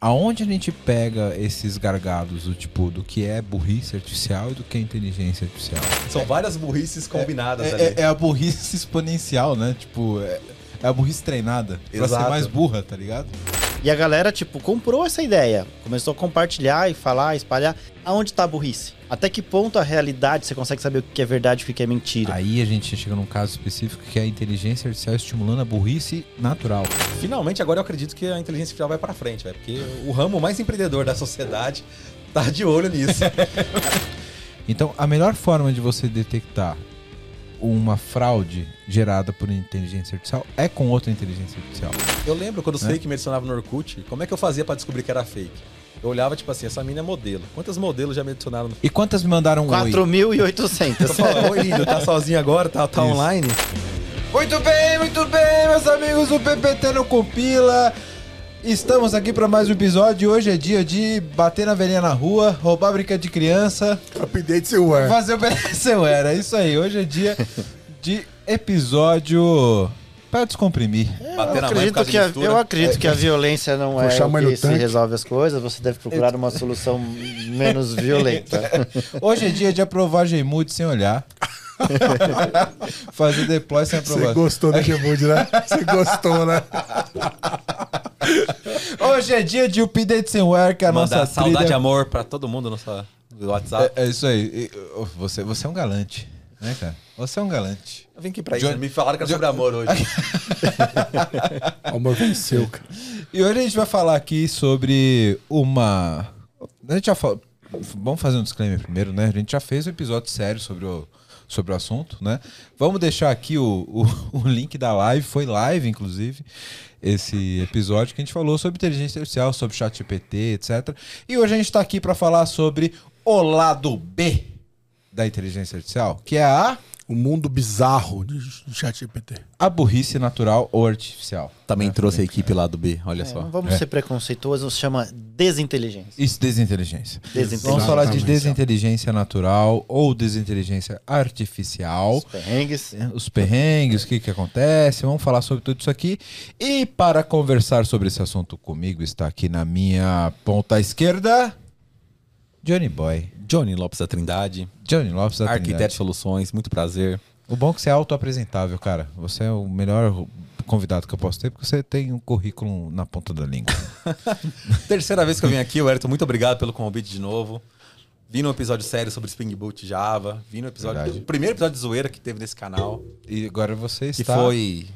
Aonde a gente pega esses gargalos do tipo do que é burrice artificial e do que é inteligência artificial? São várias burrices combinadas É, ali. é- é a burrice exponencial, né? Tipo, é, é a burrice treinada pra Exato. ser mais burra, tá ligado? E a galera, tipo, comprou essa ideia. Começou a compartilhar e falar, espalhar. Aonde tá a burrice? Até que ponto a realidade você consegue saber o que é verdade e o que é mentira? Aí a gente chega num caso específico que é a inteligência artificial estimulando a burrice natural. Finalmente, agora eu acredito que a inteligência artificial vai pra frente, velho. Porque o ramo mais empreendedor da sociedade tá de olho nisso. Então, a melhor forma de você detectar uma fraude gerada por inteligência artificial é com outra inteligência artificial. eu lembro quando os Né? fake me adicionavam no Orkut, como é que eu fazia pra descobrir que era fake? Eu olhava, tipo assim, essa mina é modelo. Quantos modelos já me adicionaram no E quantas me mandaram um oi? 4.800. Eu falo, Oi, lindo, tá sozinho agora? Tá, tá online? Muito bem, muito bem, meus amigos do PPT no Compila. Estamos aqui para mais um episódio. Hoje é dia de bater na velhinha na rua, roubar brinquedo de criança, Update seu ar. fazer o BSeu era. É isso aí. Hoje é dia de episódio para descomprimir. Bater Eu na acredito, que a, eu acredito que a violência não é o que se resolve as coisas. Você deve procurar uma solução menos violenta. Hoje é dia de aprovar Gmood sem olhar. fazer deploy sem Você aprovar. gostou do Gmood, né? Você gostou, né? Hoje é dia de update sem wear, que é a Mandar nossa saudade e trilha. amor pra todo mundo no nosso WhatsApp. É, é isso aí. E, Você, você é um galante, né, cara? Você é um galante. Eu vim aqui pra isso. Me falaram que era sobre amor hoje. O amor venceu, cara. E hoje a gente vai falar aqui sobre uma. A gente já falou. Vamos fazer um disclaimer primeiro, né? A gente já fez um episódio sério sobre o, sobre o assunto, né? Vamos deixar aqui o, o, o link da live, foi live, inclusive, esse episódio que a gente falou sobre inteligência artificial, sobre chat GPT, etc. E hoje a gente está aqui para falar sobre o lado B da inteligência artificial, que é a, O mundo bizarro de ChatGPT. a burrice natural ou artificial. Também trouxe a equipe lá do B, olha É, só. não vamos É. ser preconceituosos, chama desinteligência. Isso, desinteligência. Desinteligência. Vamos falar de desinteligência natural ou desinteligência artificial. Os perrengues. Os perrengues, o que, que acontece, vamos falar sobre tudo isso aqui. E para conversar sobre esse assunto comigo, está aqui na minha ponta esquerda, Johnny Boy. Johnny Lopes da Trindade, Johnny Lopes da arquiteto de Trindade. soluções, muito prazer. O bom é que você é autoapresentável, cara. Você é o melhor convidado que eu posso ter, porque você tem um currículo na ponta da língua. Terceira vez que eu vim aqui, o Ayrton, muito obrigado pelo convite de novo. Vim num episódio sério sobre Spring Boot Java. Vim no episódio. Verdade. O primeiro episódio de zoeira que teve nesse canal. E agora você Que está... foi.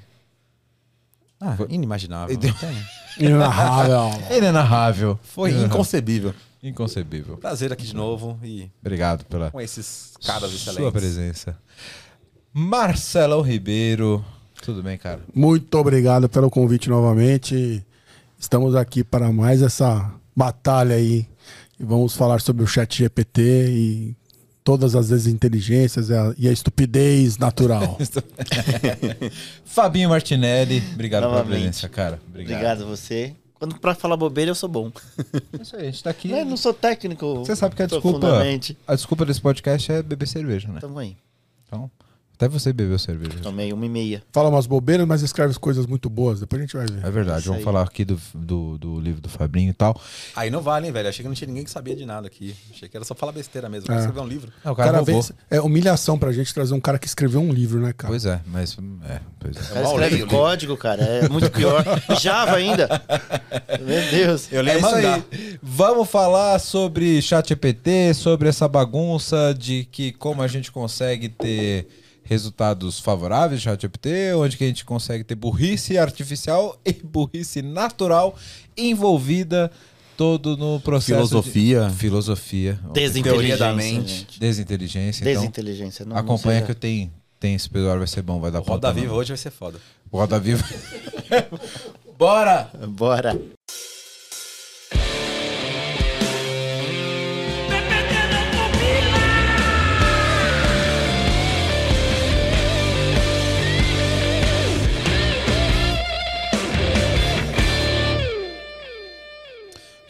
Ah, Foi- inimaginável. Inenarrável. Inenarrável. Foi inconcebível. Inconcebível. Prazer aqui de novo e Obrigado pela com esses caras sua excelentes. presença. Marcelão Ribeiro. Tudo bem, cara? Muito obrigado pelo convite novamente. Estamos aqui para mais essa batalha aí. E vamos falar sobre o ChatGPT e todas as desinteligências e a, e a estupidez natural. Fabinho Martinelli, obrigado pela Novamente. presença, cara. Obrigado. Obrigado a você. Quando pra falar bobeira, eu sou bom. É isso aí, a gente tá aqui. Não, não sou técnico. Você sabe que a desculpa, a desculpa desse podcast é beber cerveja, né? Tamo aí. Então, até você bebeu cerveja. Tomei uma e meia. Fala umas bobeiras, mas escreve coisas muito boas. Depois a gente vai ver. É verdade, Isso vamos aí. falar aqui do, do, do livro do Fabinho e tal. Aí não vale, hein, velho? Achei que não tinha ninguém que sabia de nada aqui. Achei que era só falar besteira mesmo. É. É. Escrever um livro. Não, o cara, cara é humilhação pra gente trazer um cara que escreveu um livro, né, cara? Pois é, mas... É, pois é. O cara escreve código, cara. É muito pior. Java ainda. Meu Deus. Eu É isso mangá. aí. Vamos falar sobre ChatGPT, sobre essa bagunça de que como a gente consegue ter resultados favoráveis de ChatGPT, onde que a gente consegue ter burrice artificial e burrice natural envolvida todo no processo Filosofia. de... filosofia, Desinteligência. Teoria da mente. desinteligência. Então, Desinteligência. Não, acompanha não que eu tenho tem esse episódio vai ser bom, vai dar O Roda Viva hoje vai ser foda. Roda Viva. Bora! Bora.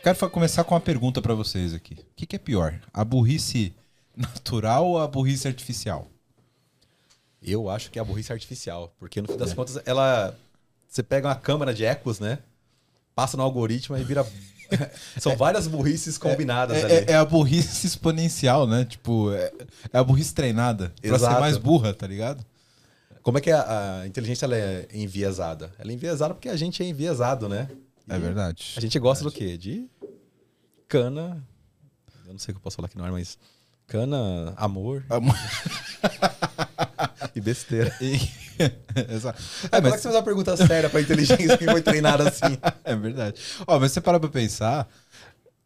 Quero começar com uma pergunta pra vocês aqui. O que, que é pior? A burrice natural ou a burrice artificial? Eu acho que é a burrice artificial. Porque no fim das contas, ela. Você pega uma câmara de ecos, né? Passa no algoritmo e vira São várias burrices combinadas ali. É, é- é a burrice exponencial, né? Tipo, é, é a burrice treinada. Pra ser Exato. mais burra, tá ligado? Como é que a, a inteligência ela é enviesada? Ela é enviesada porque a gente é enviesado, né? É verdade. A gente gosta do quê? De cana. Eu não sei o que eu posso falar aqui no ar, mas cana, amor Amor. e besteira. E- Exato. É, É, mas que você faz uma pergunta séria pra inteligência que foi treinada assim? é verdade. Ó, mas você para pra pensar,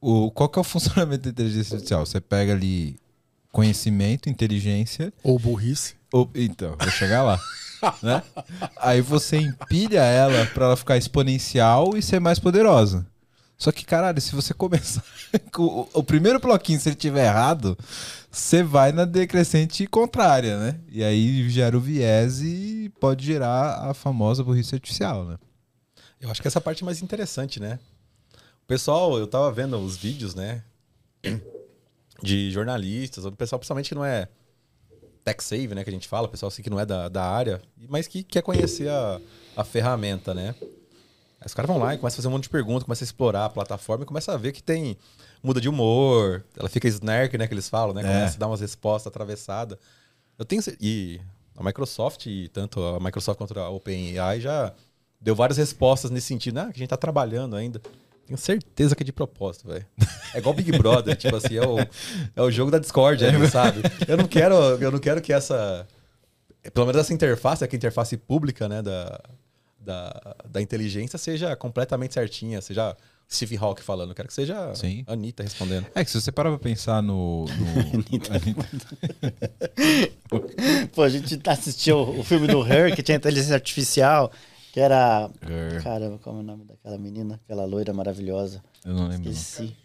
o, qual que é o funcionamento da inteligência artificial? Você pega ali conhecimento, inteligência, Ou burrice. ou, então, vou chegar lá. né? Aí você empilha ela pra ela ficar exponencial e ser mais poderosa. Só que, caralho, se você começar com o, o primeiro bloquinho, se ele tiver errado, você vai na decrescente contrária, né? E aí gera o viés e pode gerar a famosa burrice artificial, né? Eu acho que essa parte é mais interessante, né? O pessoal, eu tava vendo os vídeos, né? De jornalistas, o pessoal principalmente que não é tech save, né? Que a gente fala, o pessoal assim que não é da, da área, mas que quer conhecer a, a ferramenta, né? Aí os caras vão lá e começam a fazer um monte de perguntas, começam a explorar a plataforma e começam a ver que tem muda de humor, ela fica snark, né? Que eles falam, né? Começa a dar umas respostas atravessadas. Eu tenho. E a Microsoft, e tanto a Microsoft quanto a OpenAI já deu várias respostas nesse sentido. Ah, que a gente tá trabalhando ainda. Tenho certeza que é de propósito, velho. É igual Big Brother, tipo assim, é o, é o jogo da Discord ali, sabe? Eu não quero, eu não quero que essa. Pelo menos essa interface, que é a interface pública, né, da, da, da inteligência, seja completamente certinha, seja Steve Hawking falando. Eu quero que seja Sim. a Anitta respondendo. É que se você parar pra pensar no. no- Pô, a gente assistiu o filme do Her, que tinha inteligência artificial, que era. Her. Caramba, como é o nome daquela menina? Aquela loira maravilhosa. eu não lembro. Esqueci.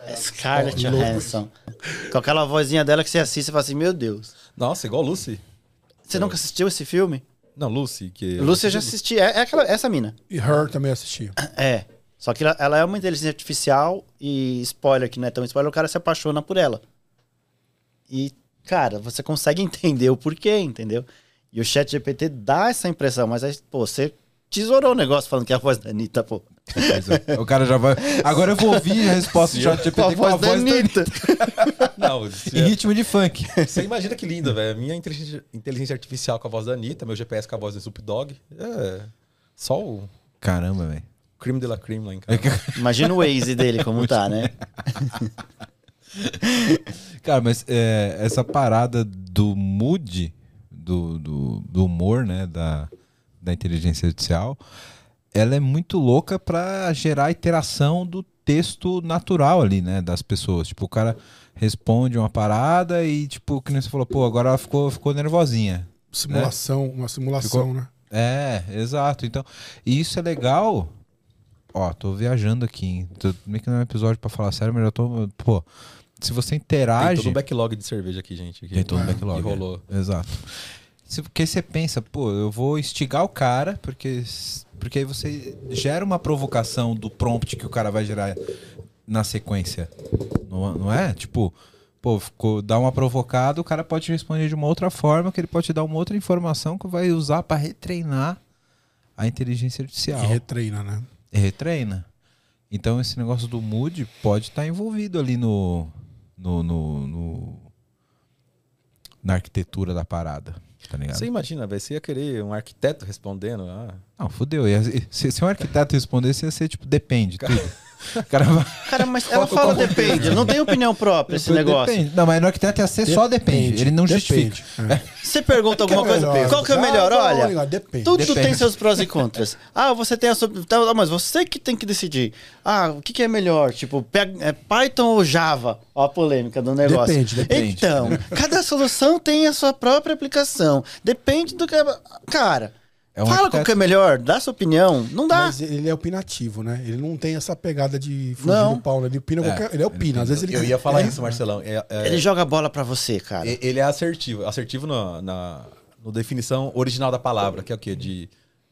É Scarlett Johansson. Com aquela vozinha dela que você assiste e fala assim: Meu Deus. Nossa, igual Lucy. Você nunca assistiu esse filme? Não, Lucy, que. Lúcia eu já assisti. É, é aquela, essa mina. E Her também assistia. É. Só que ela, ela é uma inteligência artificial e spoiler, que não é tão spoiler, o cara se apaixona por ela. E, cara, você consegue entender o porquê, entendeu? E o chat GPT dá essa impressão, mas aí, pô, você tesourou o negócio falando que é a voz da Anitta, pô. É. O cara já vai. Agora eu vou ouvir a resposta do chat Com a GPT com a voz da voz da Anitta. Não, Em ritmo de funk. Você imagina que lindo, velho. Minha inteligência, inteligência artificial com a voz da Anitta, meu GPS com a voz do Snoop Dogg. É. Só o Caramba, velho. crime de la crime lá em casa. Imagina o Waze dele como tá, né? Cara, mas é, essa parada do mood, do, do, do humor, né, da, da inteligência artificial, ela é muito louca pra gerar iteração do texto natural ali, né, das pessoas. Tipo, o cara responde uma parada e, tipo, que nem você falou, pô, agora ela ficou, ficou nervosinha. Simulação, uma simulação, Ficou- né? É, exato. Então, e isso é legal. Ó, tô viajando aqui. hein? Tô meio que não é um episódio pra falar sério, mas eu tô. Pô, se você Tem interage. todo um backlog de cerveja aqui, gente. que- Tem todo um backlog. Que rolou. é. Exato. Se- Porque você pensa, pô, eu vou instigar o cara, porque, porque aí você gera uma provocação do prompt que o cara vai gerar na sequência. Não, não é? Tipo, pô, ficou, dá uma provocada, o cara pode responder de uma outra forma, que ele pode te dar uma outra informação que vai usar para retreinar a inteligência artificial. Que retreina, né? E retreina. Então esse negócio do mood pode estar envolvido ali no, no, no- no- na arquitetura da parada, tá ligado? Você imagina, velho, você ia querer um arquiteto respondendo. Ah, Não, fudeu. Se, se um arquiteto respondesse, ia ser tipo, depende, tudo. Cara Cara, mas ela fala depende, não tem opinião própria esse negócio. Depende. Não, mas no arquiteto ia ser só depende. Ele não depende. justifica. É. Você pergunta alguma Que é coisa, melhor? qual que é o Ah, melhor? não, Olha, depende. tudo Depende. tem seus prós e contras. Ah, você tem a sua... Tá, mas você que tem que decidir. Ah, o que, que é melhor? Tipo, é Python ou Java? Ó a polêmica do negócio. Depende, depende. Então, cada solução tem a sua própria aplicação. Depende do que... Cara, É um fala qual arquiteto- que é melhor, dá sua opinião. Não dá. Mas ele é opinativo, né? Ele não tem essa pegada de fugir Não. do pau, né? Ele opina qualquer... Ele é opina. Às vezes ele... eu ia falar é. isso, Marcelão. É- é- Ele joga a bola pra você, cara. e- ele é assertivo. Assertivo na, na, no definição original da palavra, que é o quê? De,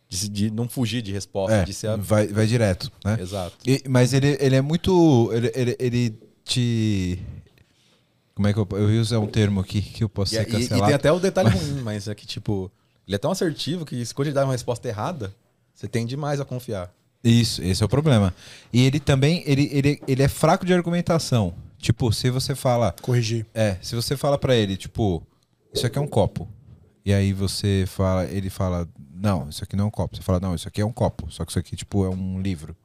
de, de não fugir de resposta, É, de ser. a- vai, vai direto, né? Exato. E- mas ele, ele é muito. Ele, ele, ele te. Como é que eu, eu ia usar um termo aqui que eu posso E, ser e- e cancelado? tem até o detalhe ruim, mas é que, tipo, ele é tão assertivo que se quando ele dá uma resposta errada, você tem demais a confiar. Isso, esse é o problema. E ele também, ele, ele, ele é fraco de argumentação. Tipo, se você fala, Corrigir. é, se você fala pra ele, tipo, isso aqui é um copo. E aí você fala, ele fala, não, isso aqui não é um copo. Você fala, não, isso aqui é um copo. Só que isso aqui, tipo, é um livro.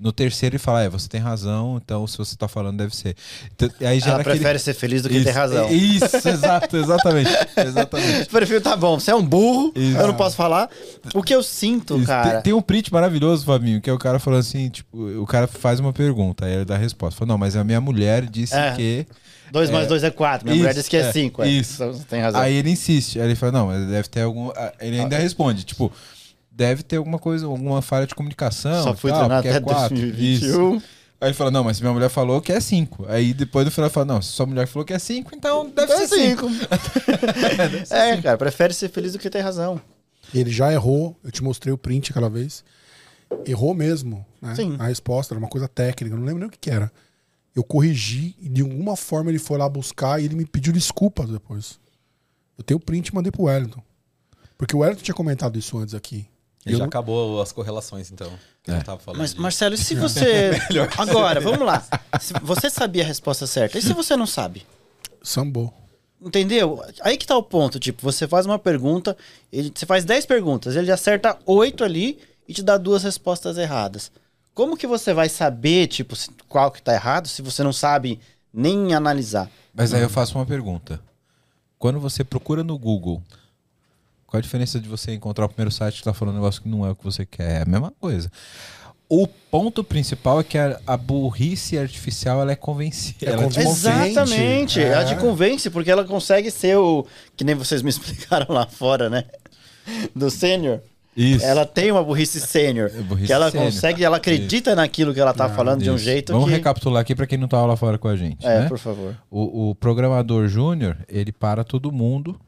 No terceiro ele fala, é, você tem razão, então se você tá falando deve ser. Então, e aí Ela aquele- prefere ser feliz do que ter Isso, razão. Isso, exato, exatamente. exatamente. Prefiro, tá bom, você é um burro, Isso. eu não posso falar. O que eu sinto, Isso. cara. Tem, tem um print maravilhoso, Fabinho, que é o cara falando assim, tipo, o cara faz uma pergunta, aí ele dá a resposta. Fala, não, mas a minha mulher disse É. que. 2 mais É. 2 é 4. Minha Isso, mulher disse que é é, 5. isso. Você tem razão. Aí ele insiste. Aí ele fala, não, mas deve ter algum. ah, Ele ainda responde, tipo, deve ter alguma coisa, alguma falha de comunicação. Só treinar porque é até quatro. 2021. Isso. Aí ele fala, não, mas minha mulher falou que é 5. Aí depois do final ele fala, não, se sua mulher falou que é 5, então deve É ser 5. 5. é, cara, prefere ser feliz do que ter razão. Ele já errou, eu te mostrei o print aquela vez. Errou mesmo, né? Sim. A resposta era uma coisa técnica, eu não lembro nem o que, que era. Eu corrigi e de alguma forma ele foi lá buscar e ele me pediu desculpas depois. Eu tenho o print e mandei pro Wellington. Porque o Wellington tinha comentado isso antes aqui. E Eu já não- acabou as correlações, então. Que É. eu tava falando Mas, de- Marcelo, e se você. Agora, vamos lá. Se você sabia a resposta certa, e se você não sabe? Sambou. Entendeu? Aí que tá o ponto. Tipo, você faz uma pergunta, ele, você faz 10 perguntas, ele acerta 8 ali e te dá duas respostas erradas. Como que você vai saber, tipo, se- qual que tá errado se você não sabe nem analisar? Mas aí eu faço uma pergunta. Quando você procura no Google, qual a diferença de você encontrar o primeiro site que tá falando um negócio que não é o que você quer? É a mesma coisa. O ponto principal é que a, a burrice artificial ela é convencida. É ela. Exatamente. É. Ela te convence, porque ela consegue ser o. Que nem vocês me explicaram lá fora, né? Do sênior. Isso. Ela tem uma burrice sênior. É que ela sênior. consegue, ela acredita naquilo que ela tá falando de um Isso. jeito Vamos que. recapitular aqui para quem não tava lá fora com a gente. É, né? por favor. o, o programador júnior, ele para todo mundo,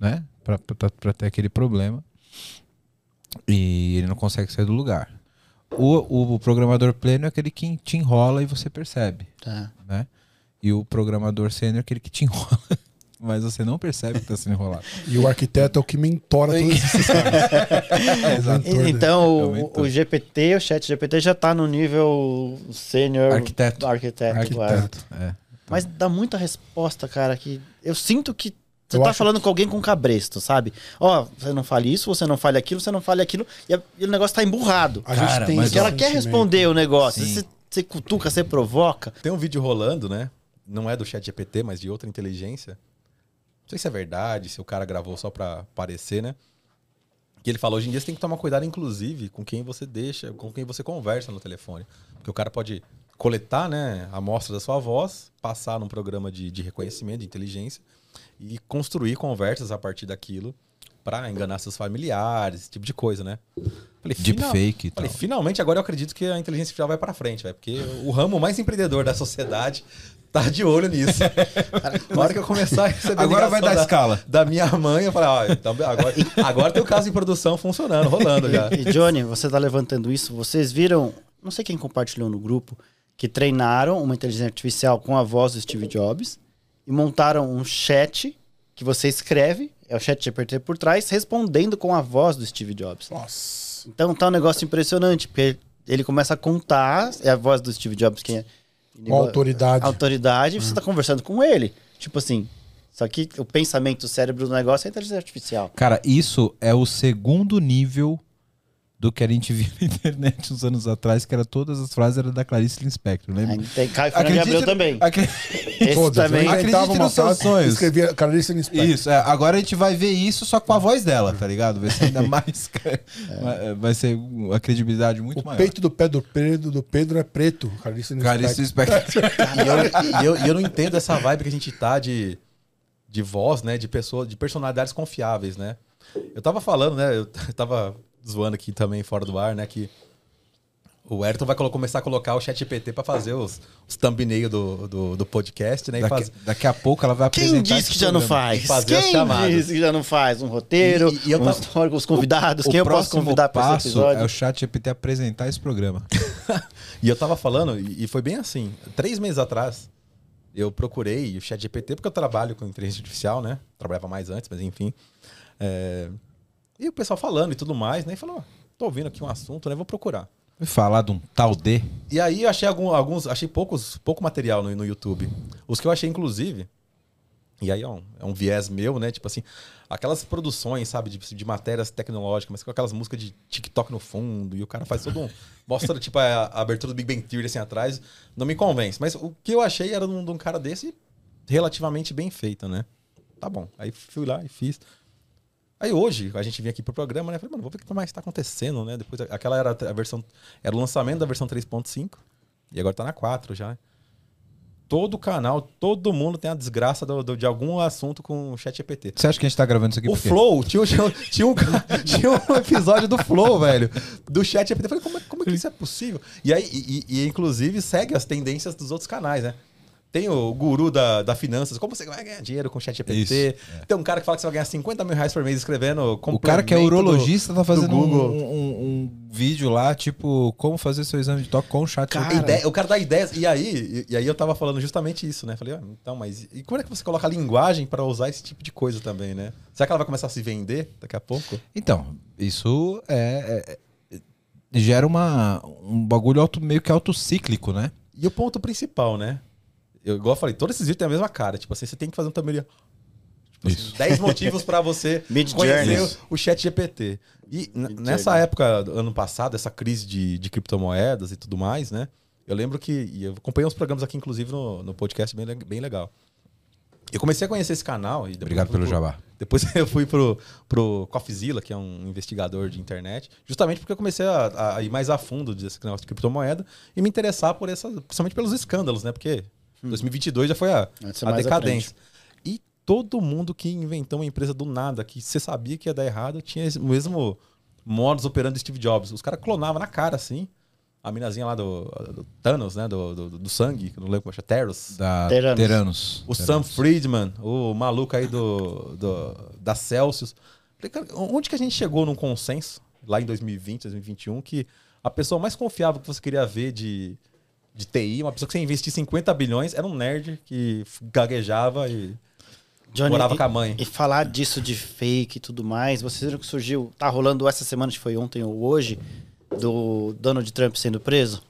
né? Pra ter aquele problema. E ele não consegue sair do lugar. O, o, programador pleno é aquele que te enrola e você percebe, Tá. né? E o programador sênior é aquele que te enrola, mas você não percebe que está sendo enrolado. E o arquiteto é o que mentora todos esses caras. Né? Então, o, Aumentou. o GPT, o chat GPT já tá no nível sênior Arquiteto. arquiteto. Arquiteto. É. Mas dá muita resposta, cara, que eu sinto que você Eu tá falando com alguém com cabresto, sabe? Ó, você não fale isso, você não fale aquilo, você não fale aquilo, e, a- e o negócio tá emburrado. A gente Cara, tem Porque ela quer responder o negócio. Você, você cutuca, você provoca. Tem um vídeo rolando, né? Não é do chat GPT, mas de outra inteligência. Não sei se é verdade, se o cara gravou só pra aparecer, né? Que ele falou, hoje em dia você tem que tomar cuidado, inclusive, com quem você deixa, com quem você conversa no telefone. Porque o cara pode coletar, né, a amostra da sua voz, passar num programa de, de reconhecimento, de inteligência, e construir conversas a partir daquilo pra enganar seus familiares, esse tipo de coisa, né? Falei, Deepfake e tal. Falei, finalmente agora eu acredito que a inteligência artificial vai pra frente, velho. Porque o ramo mais empreendedor da sociedade tá de olho nisso. Na hora que eu começar a receber Agora vai dar da, escala. Da minha mãe, eu falei, ó, então agora, agora tem o caso de produção funcionando, rolando já. E Johnny, você tá levantando isso. Vocês viram, não sei quem compartilhou no grupo, que treinaram uma inteligência artificial com a voz do Steve Jobs e montaram um chat que você escreve, é o chat GPT por trás, respondendo com a voz do Steve Jobs. Nossa. Então tá um negócio impressionante, porque ele começa a contar, é a voz do Steve Jobs que é Com autoridade. autoridade, você tá conversando com ele. Tipo assim, só que o pensamento, o cérebro do negócio é inteligência artificial. Cara, isso é o segundo nível do que a gente via na internet uns anos atrás, que era todas as frases eram da Clarice Lispector, lembra? Tem Caio Fernando Abreu também. acre- Esse Todas. também. Acredite uma nos seus sonhos. Escrevia Clarice Lispector. Isso, é, agora a gente vai ver isso só com a voz dela, tá ligado? Vai ser ainda mais. vai- Vai ser uma credibilidade muito O maior. peito do pé do Pedro, do Pedro é preto. Clarice Clarice Lispector. E eu, eu, eu não entendo essa vibe que a gente tá de, de voz, né? De pessoa, de personalidades confiáveis, né? Eu tava falando, né? Eu tava zoando aqui também fora do ar, né? Que o Ayrton vai começar a colocar o chat GPT pra fazer os, os thumbnail do, do, do podcast, né? E Daqui, faz- daqui a pouco ela vai apresentar. Quem disse que já não faz? Fazer as Quem chamadas. disse que já não faz? Um roteiro, E- e eu um histórico, os convidados. O Quem eu posso próximo convidar para esse episódio? é o chat GPT apresentar esse programa. E eu tava falando, e e foi bem assim. Três meses atrás, eu procurei o chat GPT, porque eu trabalho com inteligência artificial, né? Trabalhava mais antes, mas enfim. É, E o pessoal falando e tudo mais, né? E falou, ó, tô ouvindo aqui um assunto, né? Vou procurar. Me falar de um tal D. E aí eu achei algum- alguns, achei poucos, pouco material no, no YouTube. Os que eu achei, inclusive, e aí é um, é um viés meu, né? Tipo assim, aquelas produções, sabe, de, de matérias tecnológicas, mas com aquelas músicas de TikTok no fundo, e o cara faz todo um. mostra, tipo, a, a abertura do Big Bang Theory assim atrás, não me convence. Mas o que eu achei era de um, de um cara desse relativamente bem feito, né? Tá bom. Aí fui lá e fiz. Aí hoje, a gente vinha aqui pro programa, né? Falei, mano, vou ver o que mais tá acontecendo, né? Depois, aquela era a versão. Era o lançamento da versão 3.5. E agora tá na 4 já. Todo canal, todo mundo tem a desgraça do- do- de algum assunto com o chat GPT. Você acha que a gente tá gravando isso aqui O? Flow, tinha, tinha, tinha um, tinha um episódio do Flow, velho, do chat GPT. Eu falei, como, é- como é que isso é possível? E aí, e, e- e, inclusive, segue as tendências dos outros canais, né? Tem o guru da, da finanças, como você vai ganhar dinheiro com chat GPT. Isso, Tem um cara que fala que você vai ganhar 50 mil reais por mês escrevendo O cara que é complemento do- urologista tá fazendo um, um- um vídeo lá, tipo, como fazer seu exame de toque com o chat. A ideia- o cara dá ideias. E aí, e, e aí eu tava falando justamente isso, né? Falei, ah, então, mas e como é que você coloca a linguagem pra usar esse tipo de coisa também, né? Será que ela vai começar a se vender daqui a pouco? Então, isso é, é- é- gera uma, um bagulho auto, meio que autocíclico, né? E o ponto principal, né? Eu, igual eu falei, todos esses vídeos têm a mesma cara. Tipo assim, você tem que fazer um thumbnail. Tipo assim, Isso. 10 motivos pra você conhecer o, o chat GPT. E nessa época, ano passado, essa crise de, de criptomoedas e tudo mais, né? Eu lembro que. E eu acompanhei uns programas aqui, inclusive, no, no podcast bem, bem legal. Eu comecei a conhecer esse canal. E Obrigado pelo pro- jabá. Depois eu fui pro, pro Coffeezilla, que é um investigador de internet, justamente porque eu comecei a, a ir mais a fundo desse negócio de criptomoeda e me interessar por essa, principalmente pelos escândalos, né? Porque 2022 já foi a, a à decadência. E todo mundo que inventou uma empresa do nada, que você sabia que ia dar errado, tinha esse- o mesmo modus operandi do Steve Jobs. Os caras clonavam na cara, assim. A minazinha lá do, do Thanos, né? Do, do, do sangue, que não lembro como chama, Teros. Da Teranos. Teranos. O Sam Friedman, o maluco aí do, do, da Celsius. Onde que a gente chegou num consenso, lá em 2020, 2021, que a pessoa mais confiável que você queria ver de, de TI, uma pessoa que você investir 50 bilhões, era um nerd que gaguejava e Johnny, morava e, com a mãe. E falar disso de fake e tudo mais, vocês viram que surgiu, tá rolando essa semana, acho que foi ontem ou hoje, do Donald Trump sendo preso?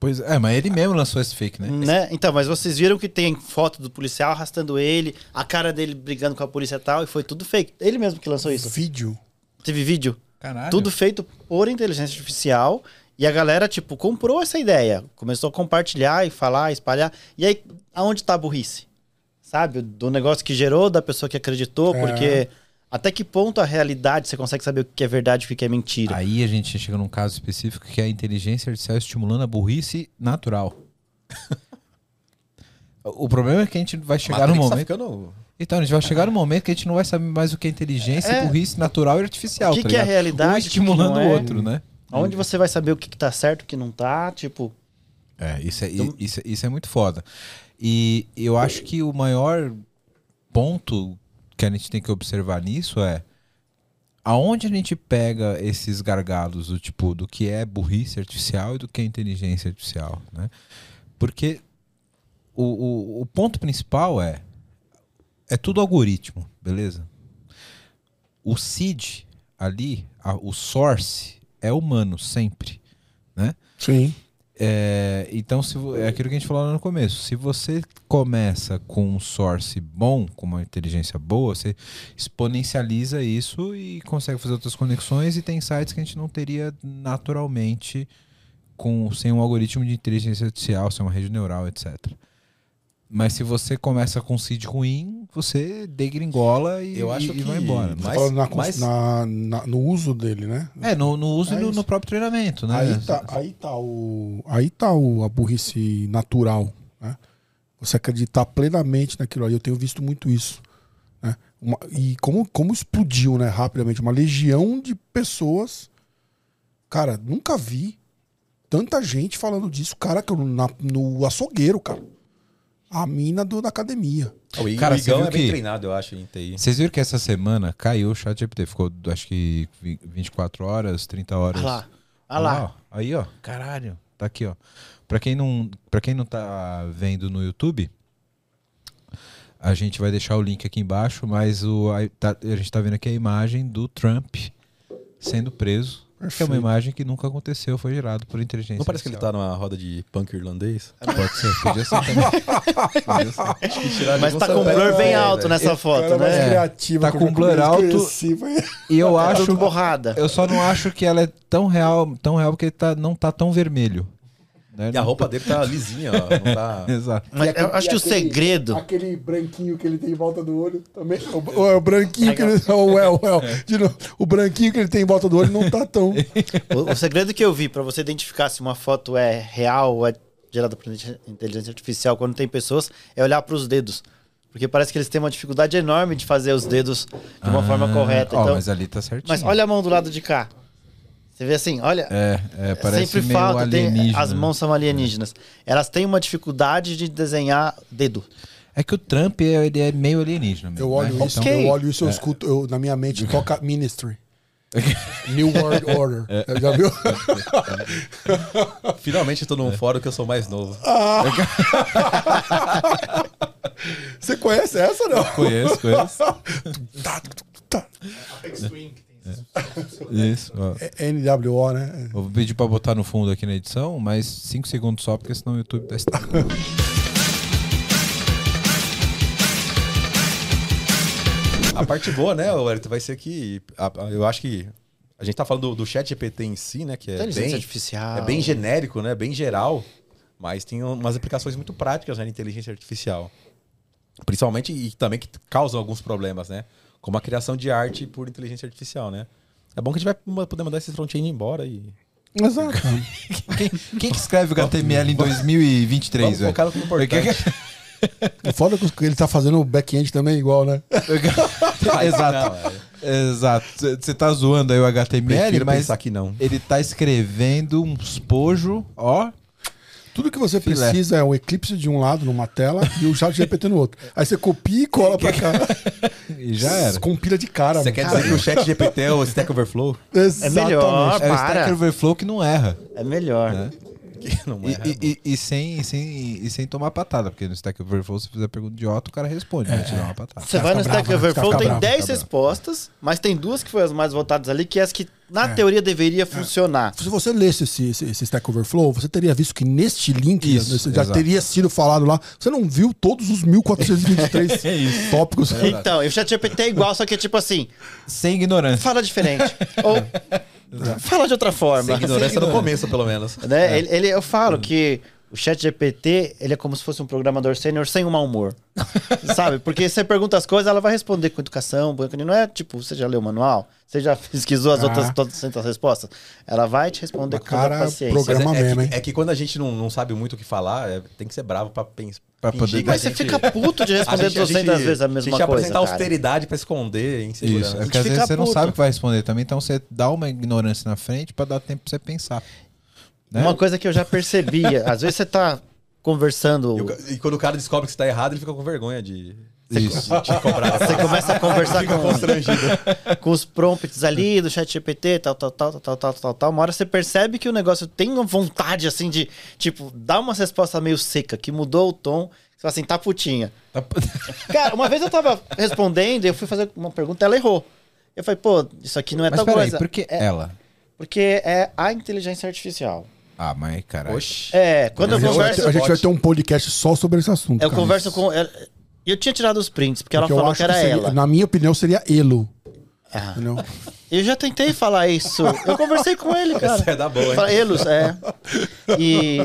Pois é, mas ele mesmo lançou esse fake, né? Né? Então, mas vocês viram que tem foto do policial arrastando ele, a cara dele brigando com a polícia e tal, e foi tudo fake. Ele mesmo que lançou isso. Vídeo. Teve vídeo? Caralho. Tudo feito por inteligência artificial. E a galera, tipo, comprou essa ideia. Começou a compartilhar e falar, espalhar. E aí, aonde tá a burrice? Sabe? Do negócio que gerou, da pessoa que acreditou, É. porque até que ponto a realidade você consegue saber o que é verdade e o que é mentira? Aí a gente chega num caso específico que é a inteligência artificial estimulando a burrice natural. o problema é que a gente vai chegar no tá momento. ficando... Então, a gente vai chegar no momento que a gente não vai saber mais o que é inteligência É. e burrice natural e artificial. O que tá que é ligado? realidade, Um o que que estimulando o é? outro, né? Aonde você vai saber o que, que tá certo, o que não tá? Tipo, É, isso é, Então- isso, isso é muito foda. E eu acho que o maior ponto que a gente tem que observar nisso é aonde a gente pega esses gargalos do tipo do que é burrice artificial e do que é inteligência artificial, né? Porque o, o, o ponto principal é é tudo algoritmo, beleza? O seed ali, a- o source é humano sempre, né? Sim. É, então, se, é aquilo que a gente falou lá no começo. Se você começa com um source bom, com uma inteligência boa, você exponencializa isso e consegue fazer outras conexões e tem sites que a gente não teria naturalmente com, sem um algoritmo de inteligência artificial, sem uma rede neural, etc. Mas se você começa com seed ruim, você degringola e, Eu acho e- que- vai embora. Tá Mas- na, mas- na- na- no uso dele, né? É, no, no uso É e no, no próprio treinamento, né? Aí tá, aí tá o. Aí tá o, a burrice natural. Né? Você acreditar plenamente naquilo ali. Eu tenho visto muito isso. Né? Uma- e como, como explodiu, né, rapidamente, uma legião de pessoas. Cara, nunca vi tanta gente falando disso, cara, que eu- no açougueiro, cara. A mina do, da academia. O Cara, o Igão é bem que- treinado, eu acho, em TI. Vocês viram que essa semana caiu o chat GPT, ficou acho que vi- 24 horas, 30 horas. ah lá. Ah lá. ó. Aí, ó. Caralho. Tá aqui, ó. Pra quem não, pra quem não tá vendo no YouTube, a gente vai deixar o link aqui embaixo, mas o, aí tá- a gente tá vendo aqui a imagem do Trump sendo preso Que é uma Perfeito. imagem que nunca aconteceu, foi gerado por inteligência Não parece que ele artificial. tá numa roda de punk irlandês? Pode ser, podia ser também. Podia ser. Mas tá com blur bem alto nessa Cara, foto, né? criativa Tá com blur alto. E eu Tá acho. borrada. Eu só não acho que ela é tão real, tão real porque ele tá, não tá tão vermelho. Né? E a roupa dele tá lisinha, ó. Não tá... Exato. Mas E aquele- eu acho que o aquele- segredo. Aquele branquinho que ele tem em volta do olho também. O, o, o branquinho que ele. O well, well. De novo, o branquinho que ele tem em volta do olho não tá tão. O, o segredo que eu vi pra você identificar se uma foto é real ou é gerada por inteligência artificial quando tem pessoas é olhar pros dedos. Porque parece que eles têm uma dificuldade enorme de fazer os dedos de uma forma Ah, correta. ó, Então, mas ali tá certinho. mas olha a mão do lado de cá. Você vê assim, olha. É, é parece sempre meio falta, tem, alienígena. as mãos são alienígenas. Elas têm uma dificuldade de desenhar dedo. É que o Trump é, ele é meio alienígena mesmo. Eu olho né? isso, Ok. eu olho isso, eu escuto, eu, na minha mente toca Ministry. New World Order. Já viu? Finalmente eu tô num fórum que eu sou mais novo. Você conhece essa, não? Conheço, conheço. Tá, tá. Isso. É NWO, né? Vou pedir pra botar no fundo aqui na edição, mas 5 segundos só, porque senão o YouTube dá estrago. A parte boa, né, Wellington, vai ser que... a- a- eu acho que... A gente tá falando do, do chat GPT em si, né? Que é Inteligência bem, artificial. é bem genérico, né? Bem geral. Mas tem umas aplicações muito práticas né, na inteligência artificial. Principalmente e também que causam alguns problemas, né? Como a criação de arte por inteligência artificial, né? É bom que a gente vai poder mandar esses front-end embora e... Exato. Quem, quem que escreve o HTML em 2023, Vamos velho? focar no importante. O foda é que ele tá fazendo o back-end também igual, né? Exato. É. Exato. Você tá zoando aí o HTML, mas que não. ele tá escrevendo uns pojo, ó. Tudo que você Filé. precisa é um eclipse de um lado numa tela e o chat GPT no outro. Aí você copia e cola pra cá. E já era. Compila de cara. Você mano. quer dizer que o chat GPT é o Stack Overflow? Exatamente. É melhor. É o para. Stack Overflow que não erra. É melhor. né? Que não E, e- e- e sem, sem, e sem tomar patada, porque no Stack Overflow, se fizer pergunta idiota, o cara responde, vai te dar uma patada. Você vai no Stack bravo, né? Overflow, Fica tem bravo, 10 fica bravo. respostas, mas tem duas que foram as mais votadas ali, que é as que, na teoria, deveria funcionar. Se você lesse esse, esse, esse Stack Overflow, você teria visto que neste link Isso, já exato. teria sido falado lá. Você não viu todos os 1423 É tópicos. Então, e o ChatGPT é igual, só que é tipo assim, Sem ignorância. fala diferente. ou fala de outra forma. Sem ignorância no começo, pelo menos. Né? Ele, ele- eu falo que o chat GPT, ele é como se fosse um programador sênior sem o mau humor. Sabe? Porque você pergunta as coisas, ela vai responder com educação, não é tipo, você já leu o manual? Você já pesquisou as Ah. outras todas as respostas? Ela vai te responder Uma com a cara paciência. programa- é, é mesmo, que, hein? é que quando a gente não, não sabe muito o que falar, é- tem que ser bravo pra, pens- Pra poder- que a Mas você gente- fica puto de a responder gente- a 200 gente- vezes a A mesma gente coisa, apresentar cara. austeridade pra esconder Isso, insegurança. é porque às vezes você não sabe o que vai responder também, então você dá uma ignorância na frente pra dar tempo pra você pensar. Né? Uma coisa que eu já percebia, às vezes você tá conversando, E, o e quando o cara descobre que você tá errado, ele fica com vergonha de, Isso. de te cobrar. você começa a conversar com, com os prompts ali do chat GPT, tal, tal, tal, tal, tal, tal, tal. Uma hora você percebe que o negócio tem uma vontade, assim, de, tipo, dar uma resposta meio seca, que mudou o tom. Você fala assim, tá putinha. Tá- Cara, uma vez eu tava respondendo e eu fui fazer uma pergunta, ela errou. Eu falei, pô, isso aqui não é Mas tal peraí, coisa. por que é, ela? Porque é a inteligência artificial. Ah, mas caralho. Oxi. É, quando A eu gente, vai converso... ter, a gente vai ter um podcast só sobre esse assunto. Eu cara. converso com... ela- Eu tinha tirado os prints, porque, Porque eu ela falou que era seria- ela. Na minha opinião, seria Elo. Ah. Eu já tentei falar isso. Eu conversei com ele, cara. Essa é da boa, hein? Fala, Elos, é. E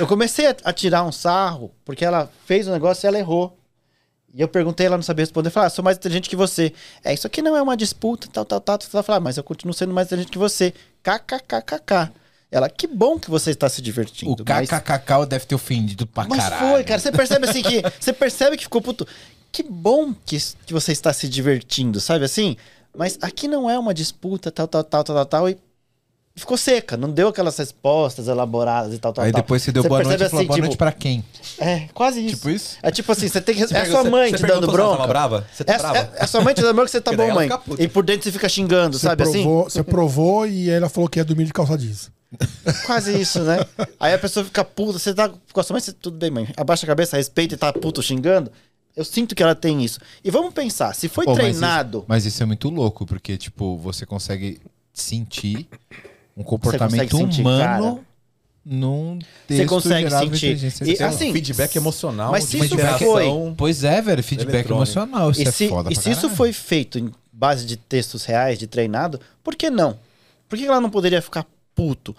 eu comecei a, tirar um sarro, porque ela fez o negócio e ela errou. E eu perguntei, ela não sabia responder. Eu falei, ah, sou mais inteligente que você. É, isso aqui não é uma disputa, tal, tal, tal. Ela falou, ah, mas eu continuo sendo mais inteligente que você. KKKKK. Ela, que bom que você está se divertindo. O mas- KKKK deve ter ofendido pra mas caralho. foi, cara. Você percebe assim que. Você percebe que ficou puto. Que bom que, que você está se divertindo, sabe assim? Mas aqui não é uma disputa, tal, tal, tal, tal, tal, tal. E ficou seca. Não deu aquelas respostas elaboradas e tal, tal, Aí tal. depois você deu boa noite percebe e falou assim, boa tipo, noite pra quem? É, quase isso. Tipo isso? É tipo assim, você tem que. é a Pergunta- sua mãe você te perguntou dando se ela bronca. tava brava? Você tá é, brava? é, é a sua mãe te dando bronca que você tá bom, mãe. E por dentro você fica xingando, Você sabe assim? provou, Você provou e ela falou que ia dormir de calça jeans. Quase isso, né? Aí a pessoa fica puta, você tá com a sua mãe, você, tudo bem, mãe. Abaixa a cabeça, respeita e tá puto xingando. Eu sinto que ela tem isso. E vamos pensar, se foi Pô, mas treinado. isso- Mas isso, é muito louco, porque, tipo, você consegue sentir um comportamento consegue sentir, humano num texto consegue gerado por sentir. inteligência E, Tem um assim, feedback emocional, mas se isso foi- Pois é, velho, feedback emocional, isso e é se, foda e pra se isso foi feito em base de textos reais, de treinado, por que não? Por que ela não poderia ficar puto?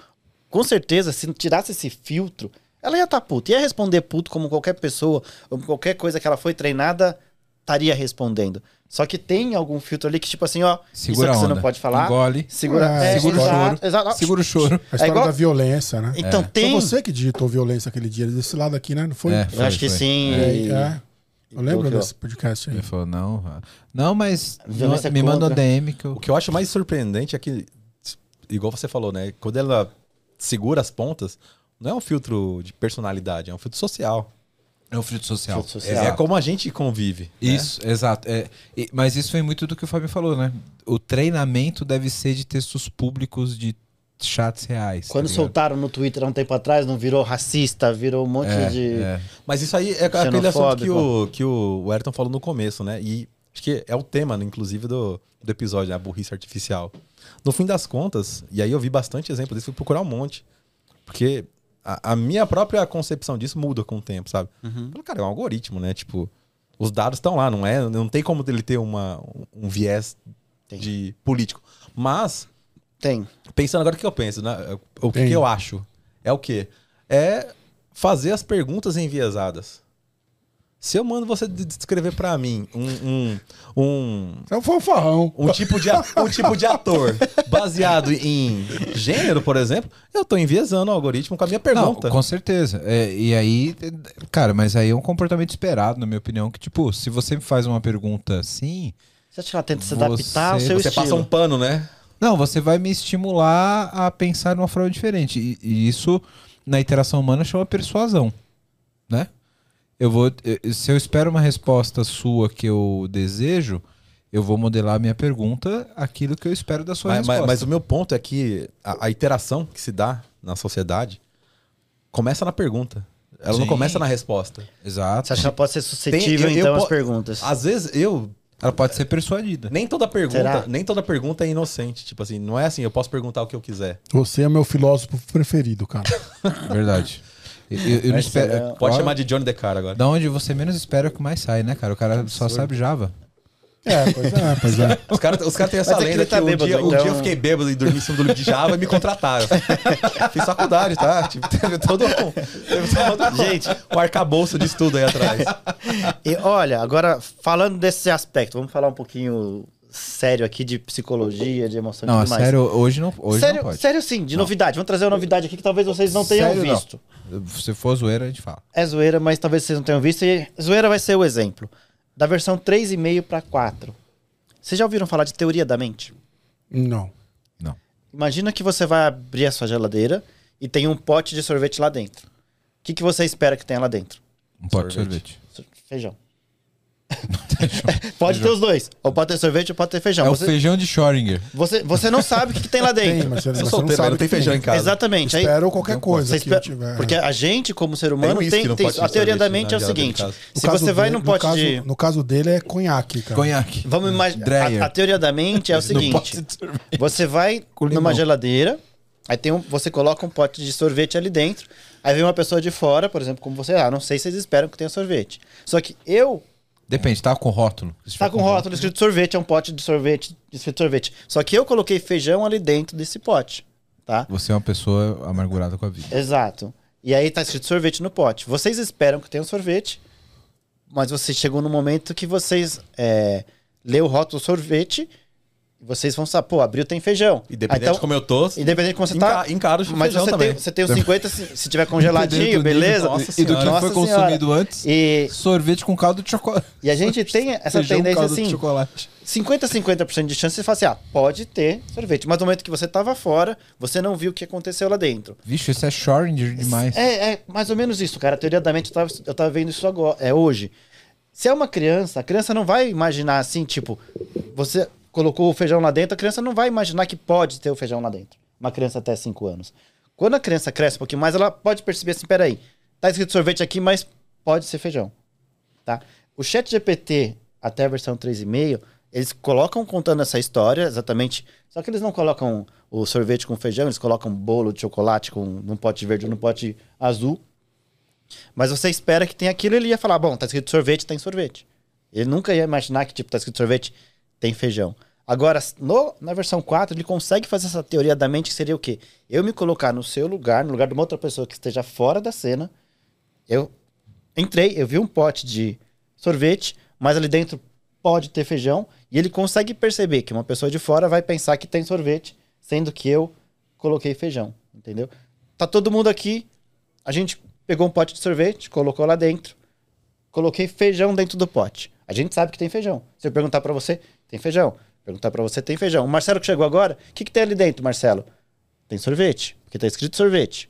Com certeza, se tirasse esse filtro, ela ia estar puta. Ia responder puto como qualquer pessoa, ou qualquer coisa que ela foi treinada, estaria respondendo. Só que tem algum filtro ali que, tipo assim, ó, Segura isso aqui você não pode falar. engole, Segura, É, é, segura o choro, exato. segura o choro. A história igual- da violência, né? Então Foi tem. você que digitou violência aquele dia, desse lado aqui, né? Não foi? É. Eu Foi, acho que foi. sim. É, e- é. Eu lembro desse podcast aí. Ele falou, não, ah, não, mas Violência me manda um. DM que eu... O que eu acho mais surpreendente é que, igual você falou, né? Quando ela segura as pontas, não é um filtro de personalidade, é um filtro social. É um filtro social. Filtro É, social. é como a gente convive. né? Isso, exato. É, e- mas isso vem muito do que o Fábio falou, né? O treinamento deve ser de textos públicos de chats reais. tá Quando ligado? soltaram no Twitter há um tempo atrás, não virou racista, virou um monte É, de. é. Mas isso aí é aquele assunto que o, que o Ayrton falou no começo, né? E acho que é o tema, né, inclusive, do, do episódio, né? a burrice artificial. No fim das contas, e aí eu vi bastante exemplo disso, fui procurar um monte. Porque a, a minha própria concepção disso muda com o tempo, sabe? Pelo cara, é um algoritmo, né? Tipo, os dados estão lá, não é? Não tem como ele ter uma, um viés Tem. de político. Mas Tem. Pensando agora o que eu penso, né? O que, que eu acho? É o quê? É fazer as perguntas enviesadas. Se eu mando você de- descrever pra mim um, um, um, É um fanfarrão. um tipo de, um tipo de ator baseado em gênero, por exemplo, eu tô enviesando o algoritmo com a minha Não, pergunta. com certeza. É, e aí, cara, mas aí é um comportamento esperado, na minha opinião, que, tipo, se você me faz uma pergunta assim, Você acha que ela tenta se Você- adaptar ao seu você estilo? passa um pano, né? não, você vai me estimular a pensar de uma forma diferente. E, e isso, na interação humana, chama persuasão, né? Eu vou, se eu espero uma resposta sua que eu desejo, eu vou modelar a minha pergunta aquilo que eu espero da sua Mas, mas- resposta. mas o meu ponto é que a, a interação que se dá na sociedade começa na pergunta. Ela não Sim. começa na resposta. Exato. Você acha que ela pode ser suscetível, Tem- eu- então, eu às perguntas? Às vezes eu Ela pode ser persuadida. Nem toda pergunta, Será? nem toda pergunta é inocente. Tipo assim, não é assim, eu posso perguntar o que eu quiser. Você é meu filósofo preferido, cara. Verdade. Eu, eu- não espero. será- Pode chamar de Johnny Decar agora. Da onde você menos espera é o que mais sai, né, cara? O cara só sabe Java. É, pois é, pois é. Os caras os cara têm essa Mas é que lenda ele que, tá um, bêbado, dia, um então- dia eu fiquei bêbado e dormi em cima do livro de Java e me contrataram. Fiz faculdade, tá? Tipo, teve todo um, teve todo Gente. um arcabouço de estudo aí atrás. E olha, agora, falando desse aspecto, vamos falar um pouquinho sério aqui de psicologia, de emoção e Não, tudo mais. sério, hoje não, hoje sério, não pode. sério sim, de novidade. Vamos trazer uma novidade aqui que talvez vocês não tenham Sério, não. visto. Se for zoeira, a gente fala. É zoeira, mas talvez vocês não tenham visto. E zoeira vai ser o exemplo. Da versão 3,5 para 4. Vocês já ouviram falar de teoria da mente? Não. Não. Imagina que você vai abrir a sua geladeira e tem um pote de sorvete lá dentro. O que, que você espera que tenha lá dentro? Um pote de Sorvete. sorvete. So- Feijão. pode ter os dois. Ou pode ter sorvete ou pode ter feijão. É o você, feijão de Schrödinger. você, você não sabe o que, que tem lá dentro. Tem, mas você, mas você sou não solteiro, sabe não tem que feijão em casa. Exatamente. Aí, Espero qualquer coisa espera- tiver. Porque a gente, como ser humano, Tem tem, tem- a teoria da mente é o seguinte: se você vai num no pote caso, de. No caso dele é conhaque, cara. Conhaque. Vamos imaginar. A, a teoria da mente é o seguinte: você vai numa geladeira, aí tem um, você coloca um pote de sorvete ali dentro, aí vem uma pessoa de fora, por exemplo, como você, ah, não sei se vocês esperam que tenha sorvete. Só que eu Depende, tá com rótulo. Tá com rótulo escrito sorvete, é um pote de sorvete, escrito sorvete. Só que eu coloquei feijão ali dentro desse pote, tá? Você é uma pessoa amargurada com a vida. Exato. E aí tá escrito sorvete no pote. Vocês esperam que tenha um sorvete, mas você chegou no momento que vocês é, lê o rótulo sorvete, vocês vão saber, pô, abriu tem feijão. E dependendo Ah, então, de como eu tô, Independente de como você tá. enca- encaro o Mas feijão você também. tem, você tem os 50, se, se tiver congeladinho, beleza? nível Nossa E do que foi Senhora. consumido antes. E, Sorvete com caldo de chocolate. e a gente tem essa Feijão, tendência caldo de assim. chocolate. 50 a 50% de chance de você falar assim, ah, pode ter sorvete. Mas no momento que você tava fora, você não viu o que aconteceu lá dentro. Vixe, isso é Schrödinger demais. É, é mais ou menos isso, cara. A teoria da mente, eu tava, eu tava vendo isso agora, é hoje. Se é uma criança, a criança não vai imaginar assim, tipo, você colocou o feijão lá dentro, a criança não vai imaginar que pode ter o feijão lá dentro. Uma criança até 5 anos. Quando a criança cresce um pouquinho mais, ela pode perceber assim, peraí, tá escrito sorvete aqui, mas pode ser feijão. Tá? O chat GPT, até a versão 3,5, Eles colocam contando essa história, exatamente. Só que eles não colocam o sorvete com feijão, eles colocam bolo de chocolate com num pote verde ou num pote azul. Mas você espera que tenha aquilo, ele ia falar, bom, tá escrito sorvete, tem sorvete. Ele nunca ia imaginar que, tipo, tá escrito sorvete, tem feijão. Agora, no- na versão 4, ele consegue fazer essa teoria da mente que seria o quê? Eu me colocar no seu lugar, no lugar de uma outra pessoa que esteja fora da cena. Eu entrei, eu vi um pote de sorvete, mas ali dentro pode ter feijão. E ele consegue perceber que uma pessoa de fora vai pensar que tem sorvete, sendo que eu coloquei feijão, entendeu? Tá todo mundo aqui, a gente pegou um pote de sorvete, colocou lá dentro, coloquei feijão dentro do pote. A gente sabe que tem feijão. Se eu perguntar pra você, tem feijão. Perguntar pra você, tem feijão. O Marcelo que chegou agora, o que, que tem ali dentro, Marcelo? Tem sorvete, porque tá escrito sorvete.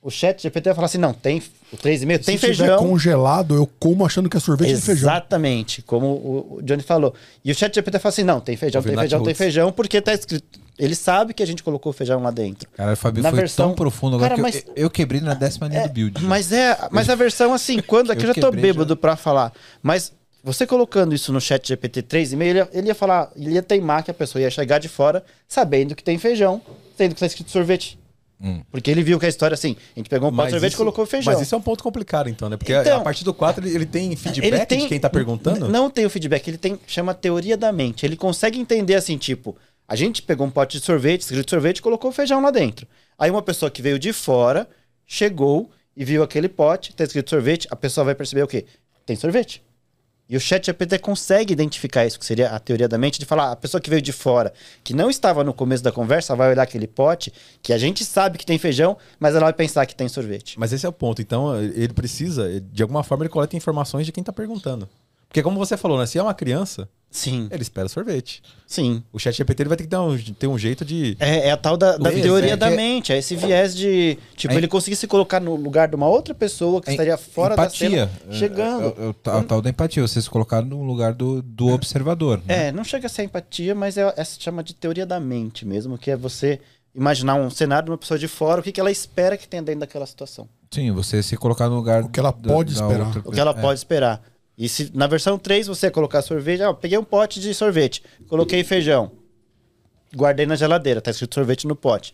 O chat GPT vai falar assim, não, tem o 3,5, tem Se feijão. congelado, eu como achando que é sorvete de feijão. Exatamente, como o o Johnny falou. E o chat GPT fala assim: não, tem feijão, tem feijão, tem feijão, porque tá escrito. Ele sabe que a gente colocou feijão lá dentro. Cara, o Fabio Na foi versão- tão profundo agora Cara, que mas- eu, eu quebrei na décima linha do build. Mas é, mas a versão assim, quando aqui Eu eu já tô bêbado pra falar, mas você colocando isso no chat GPT 3,5, ele, ia- ele ia falar, ele ia teimar que a pessoa ia chegar de fora sabendo que tem feijão, sendo que tá escrito sorvete. Hum. Porque ele viu que a história assim, a gente pegou um pote de sorvete e colocou feijão. Mas isso é um ponto complicado, então, né? Porque Então- a partir do 4 ele, ele tem feedback ele tem, de quem tá perguntando? Não tem o feedback, ele tem chama teoria da mente. Ele consegue entender assim, tipo, a gente pegou um pote de sorvete, escrito sorvete, e colocou feijão lá dentro. Aí uma pessoa que veio de fora chegou e viu aquele pote, tá escrito sorvete, a pessoa vai perceber o quê? Tem sorvete. E o chat GPT consegue identificar isso, que seria a teoria da mente, de falar, a pessoa que veio de fora, que não estava no começo da conversa, vai olhar aquele pote, que a gente sabe que tem feijão, mas ela vai pensar que tem sorvete. Mas esse é o ponto. Então, ele precisa, de alguma forma, ele coleta informações de quem tá perguntando. Porque, como você falou, né? Se é uma criança, Sim, ele espera sorvete. sim. O chat GPT ele vai ter que dar um- ter um jeito de. É, é a tal da, da Esse teoria é da que- mente, é esse viés de. Tipo, É- ele conseguir se colocar no lugar de uma outra pessoa que É estaria fora empatia. da cena, chegando. É, é, é o ta- o tal da empatia, você se colocar no lugar do, do observador. né? É, não chega a ser empatia, mas é, essa se chama de teoria da mente mesmo, que é você imaginar um cenário de uma pessoa de fora, o que, que ela espera que tenha dentro daquela situação. Sim, você se colocar no lugar. O que ela pode esperar. O que ela é. pode esperar. E se na versão 3 você colocar sorvete, ah, peguei um pote de sorvete, coloquei feijão, guardei na geladeira, tá escrito sorvete no pote.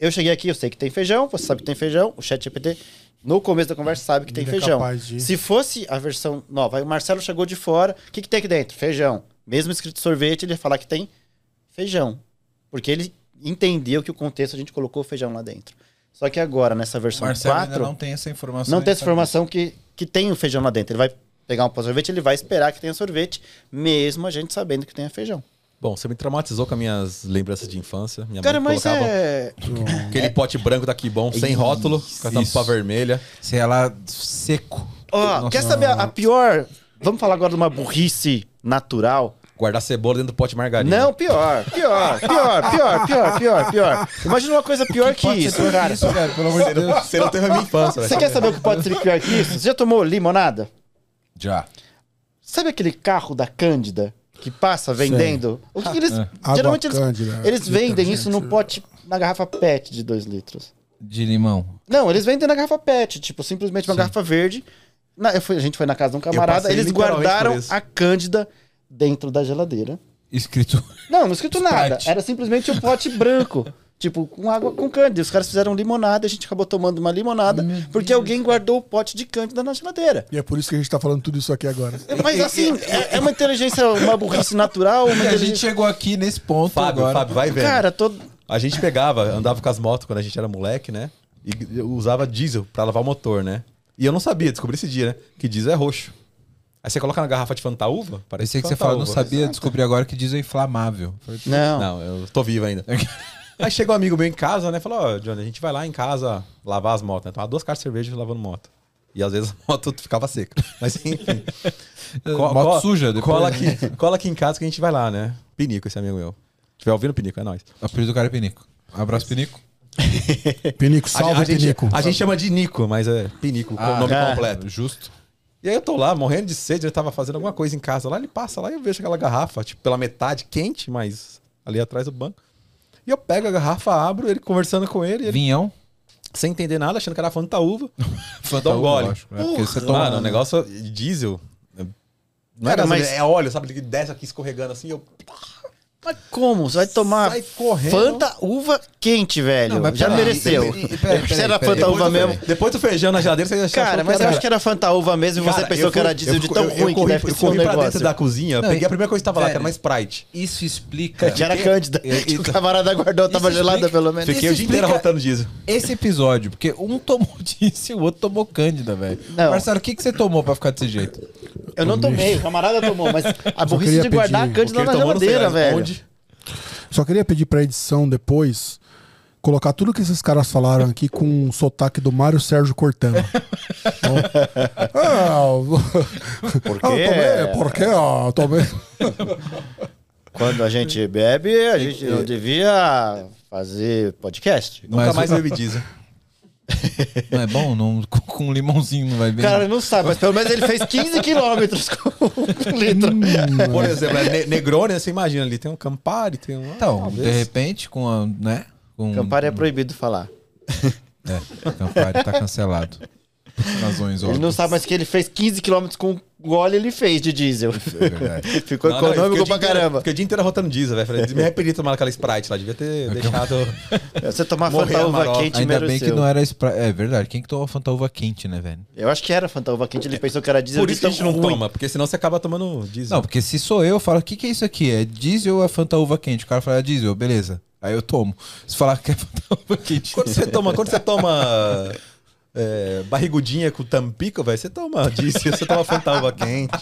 Eu cheguei aqui, eu sei que tem feijão, você sabe que tem feijão, o chat GPT no começo da conversa sabe que tem Ele é feijão. de- Se fosse a versão nova, o Marcelo chegou de fora, o que, que tem aqui dentro? Feijão. Mesmo escrito sorvete, ele ia falar que tem feijão. Porque ele entendeu que o contexto a gente colocou feijão lá dentro. Só que agora, nessa versão Marcelo 4. ainda não tem essa informação. Não tem ele essa informação que, que tem o feijão lá dentro. Ele vai pegar um pó de sorvete, ele vai esperar que tenha sorvete, mesmo a gente sabendo que tenha feijão. Bom, você me traumatizou com as minhas lembranças de infância. Minha Cara, mãe mas colocava é. aquele pote branco daqui bom, sem rótulo, com a tampa Isso. vermelha. Se ela seco. Ó, Nossa. quer saber a, a pior. Vamos falar agora de uma burrice natural? Guardar cebola dentro do pote de margarina. Não, pior, pior, pior, pior, pior, pior, pior. Imagina uma coisa pior que, Pode ser isso, pior que cara. isso, cara, pelo amor de Deus. Você não teve a minha infância, Você quer saber o que pode ser pior que isso? Você já tomou limonada? Já. Sabe aquele carro da Cândida que passa vendendo? O que, que eles. Água Geralmente eles, Cândida, eles vendem isso num pote, na garrafa PET de 2 litros. De limão. Não, eles vendem na garrafa PET, tipo, simplesmente uma garrafa verde. Na- eu fui- a gente foi na casa de um camarada, eles guardaram a Cândida dentro da geladeira. Escrito. Não, não escrito nada. Sprite. Era simplesmente um pote branco. Tipo, com água com cândida. Os caras fizeram limonada, a gente acabou tomando uma limonada, Meu porque Deus, alguém guardou o pote de cândida na geladeira. E é por isso que a gente tá falando tudo isso aqui agora. Mas assim, é, é uma inteligência, uma burrice natural, uma E a gente inteligência. chegou aqui nesse ponto Fábio, agora. Fábio, vai vendo. Cara, todo. A gente pegava, andava com as motos quando a gente era moleque, né? E usava diesel pra lavar o motor, né? E eu não sabia, descobri esse dia, né? Que diesel é roxo. Aí você coloca na garrafa de Fantaúva, parece Pensei que você falou, não sabia, descobri agora que diz é inflamável. Não. Não, eu tô vivo ainda. Aí chegou um amigo meu em casa, né? Falou, ó, Johnny, a gente vai lá em casa lavar as motos, né? Tomar duas caixas de cerveja lavando moto. E às vezes a moto ficava seca. Mas enfim. Co- Moto co- suja depois. Cola aqui, cola aqui em casa que a gente vai lá, né? Pinico, esse amigo meu. Se tiver ouvindo, Pinico, é nóis. O apelido do cara é Pinico. Abraço, Pinico. Pinico, salve a gente, Pinico. a gente chama de Nico, mas é Pinico, com o nome é. completo. Justo. E aí eu tô lá, morrendo de sede, ele tava fazendo alguma coisa em casa lá, ele passa lá e eu vejo aquela garrafa, tipo, pela metade, quente, mas ali atrás do banco. E eu pego a garrafa, abro, ele conversando com ele, ele, Vinhão. sem entender nada, achando que era Fantaúva. Fantaúva, gole. lógico, né? Porque você toma... Mano, o negócio de diesel. é Não é Cara, gasolina, mas- é óleo, sabe? Ele desce aqui escorregando assim, eu... Mas como? Você vai tomar Sai correndo. Fanta uva quente, velho. Não, mas Já mereceu. peraí, Se peraí, era mesmo. Depois do feijão na geladeira, você já achou Cara, que mas eu era- acho que era Fanta uva mesmo e você Cara, pensou eu que era fui- diesel eu de fui- tão eu- eu ruim que corri- deve Eu corri pra negócio. dentro da cozinha, Não, peguei a primeira coisa que tava lá, que era uma Sprite. Isso explica. Que era Cândida. e- Que o camarada guardou, tava gelada pelo menos. Fiquei o dia inteiro rotando diesel. Esse episódio, porque um tomou disso e o outro tomou Cândida, velho. Não. Marcelo, o que, que você tomou pra ficar desse jeito? Eu não tomei, o camarada tomou, mas a burrice de guardar a Cândida na geladeira, velho. Só queria pedir pra edição depois colocar tudo que esses caras falaram aqui com um sotaque do Mário Sérgio Cortana. Então, ah, Por ah, quê? tomei, por quê? Ah, tomei. Quando a gente bebe, a gente não devia fazer podcast. Nunca Mas mais bebi diesel. Não é bom? Não, com, com limãozinho não vai bem. Cara, não sabe, mas pelo menos ele fez 15 quilômetros com um litro. Por exemplo, é Ne- Negroni, você imagina ali, tem um Campari, tem um... então, de repente, com a. né? Com, Campari é proibido falar. É, Campari tá cancelado. Razões Ele não óbvias. sabe, mas que ele fez 15 quilômetros com o óleo ele fez de diesel. É verdade. Ficou Não, não, econômico fiquei o pra inteiro- caramba. Fiquei o dia inteiro rotando diesel, velho. Me arrependi de tomar aquela Sprite lá, devia ter deixado... Você tomar Morrer Fanta uva amarelo. quente Ainda bem que não era Sprite. É verdade. Quem que toma Fanta uva quente, né, velho? Eu acho que era Fanta uva quente, ele pensou que era diesel Por isso que a gente não ruim. toma, porque senão você acaba tomando diesel. Não, porque se sou eu, eu falo, o que, que é isso aqui? É diesel ou é Fanta uva quente? O cara fala, é diesel, beleza. Aí eu tomo. Se falar que é Fanta uva quente. Quando você toma, quando você toma é, barrigudinha com tampico, velho, você toma diesel, você toma fantalva quente.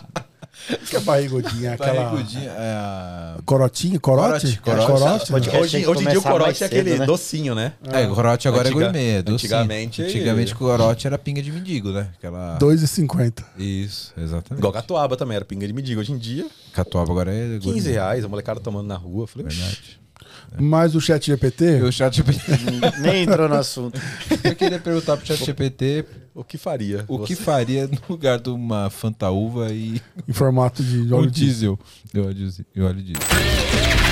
que é barrigudinha? Aquela Barrigudinha, é a... corotinha? Corote? Corote, É corote. corote, né? Hoje, hoje em dia o corote é aquele cedo, né? docinho, né? É, o corote agora Antiga- é gourmet, é docinho. antigamente- Antigamente o corote era pinga de mendigo, né? Aquela... 2,50. Isso, exatamente. Igual catuaba também, era pinga de mendigo. Hoje em dia, Catuaba agora é 15 gourmet. reais, a molecada tomando na rua. Falei, Verdade. Mas o chat GPT, Eu, chat GPT, Nem entrou no assunto. eu queria perguntar pro chat GPT o que faria? o que você? faria no lugar de uma Fanta uva e em formato de o óleo diesel. diesel. Óleo diesel. E óleo diesel.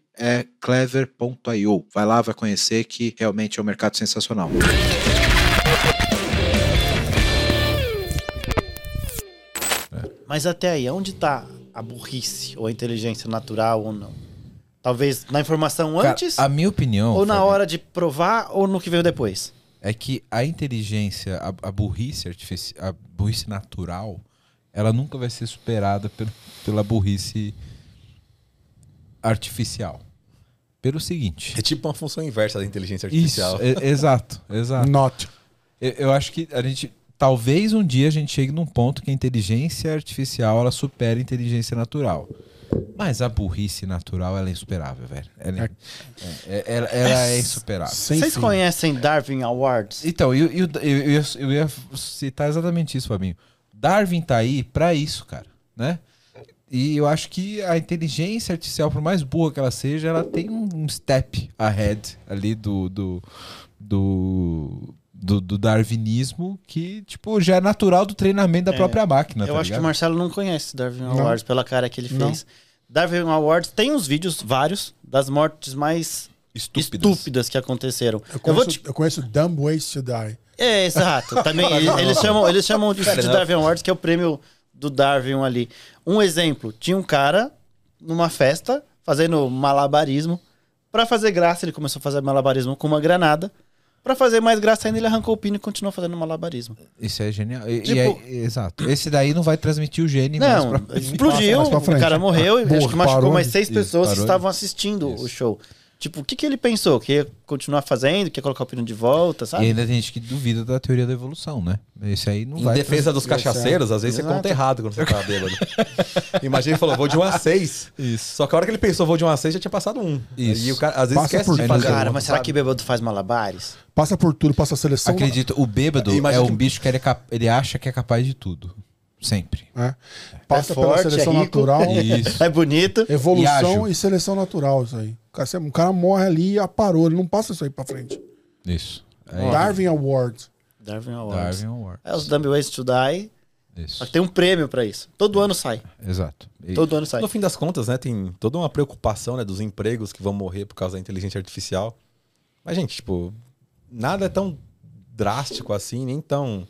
é clever.io. Vai lá, vai conhecer que realmente é um mercado sensacional. Mas até aí, onde tá a burrice ou a inteligência natural ou não? Talvez na informação Cara, antes a minha opinião ou na Fábio, hora de provar ou no que veio depois? é que a inteligência, a, a burrice artificial, a burrice natural, ela nunca vai ser superada pelo- pela burrice artificial. Pelo seguinte. É tipo uma função inversa da inteligência Isso, artificial. é- exato, exato. Not. Eu, eu acho que a gente. Talvez um dia a gente chegue num ponto que a inteligência artificial ela supere a inteligência natural. Mas a burrice natural ela é insuperável, velho. Ela é, é- ela, ela é insuperável. Sem Vocês fim. conhecem Darwin Awards? Então, eu, eu, eu, eu ia, eu ia citar exatamente isso, Fabinho. Darwin tá aí pra isso, cara, né? E eu acho que a inteligência artificial, por mais boa que ela seja, ela tem um step ahead ali do do, do, do, do darwinismo que, tipo, já é natural do treinamento da É, própria máquina, Eu tá acho que o ligado? Marcelo não conhece Darwin Não. Awards pela cara que ele Não. fez. Darwin Awards tem uns vídeos, vários, das mortes mais Estúpidas. estúpidas, que aconteceram. Eu Eu, vou conheço, te... eu conheço Dumb Ways to Die. É, exato. Também, eles, eles chamam, eles chamam disso Fair de enough. Darwin Awards, que é o prêmio do Darwin ali. Um exemplo, tinha um cara numa festa fazendo malabarismo. Pra fazer graça, ele começou a fazer malabarismo com uma granada. Pra fazer mais graça ainda, ele arrancou o pino e continuou fazendo malabarismo. Isso é genial. E, e Tipo- é- exato. Esse daí não vai transmitir o gene Não, pra... explodiu, pra o cara morreu e Porra, acho que machucou mais seis pessoas que estavam assistindo Isso. o show. Tipo, o que, que ele pensou? Que ia continuar fazendo, que ia colocar o pino de volta, E sabe? ainda tem gente que duvida da teoria da evolução, né? Esse aí não Em vai. defesa dos cachaceiros, às vezes você Exato. conta errado quando você tá bêbado. Imagina ele falou, vou de 1 a 6. Isso. Só que a hora que ele pensou, vou de 1 a 6, já tinha passado um. Isso. E o cara, às vezes, Passa esquece por de tudo. fazer Cara, mas será que bêbado faz malabares? Passa por tudo, passa a seleção. Acredita, o bêbado Imagina é um que- bicho que ele, é cap- ele acha que é capaz de tudo. Sempre. né? Passa É pela forte, seleção é rico. natural. Isso. É bonito. E Evolução ágil. e, seleção natural, isso aí. O cara, o cara morre ali e aparou, ele não passa isso aí pra frente. Isso. É Darwin Award. Darwin Award. É os Dumb Ways to Die. Só Isso. que tem um prêmio pra isso. Todo ano sai. Exato. E- Todo ano sai. No fim das contas, né, tem toda uma preocupação, né, dos empregos que vão morrer por causa da inteligência artificial. Mas, gente, tipo, nada é tão drástico assim, nem tão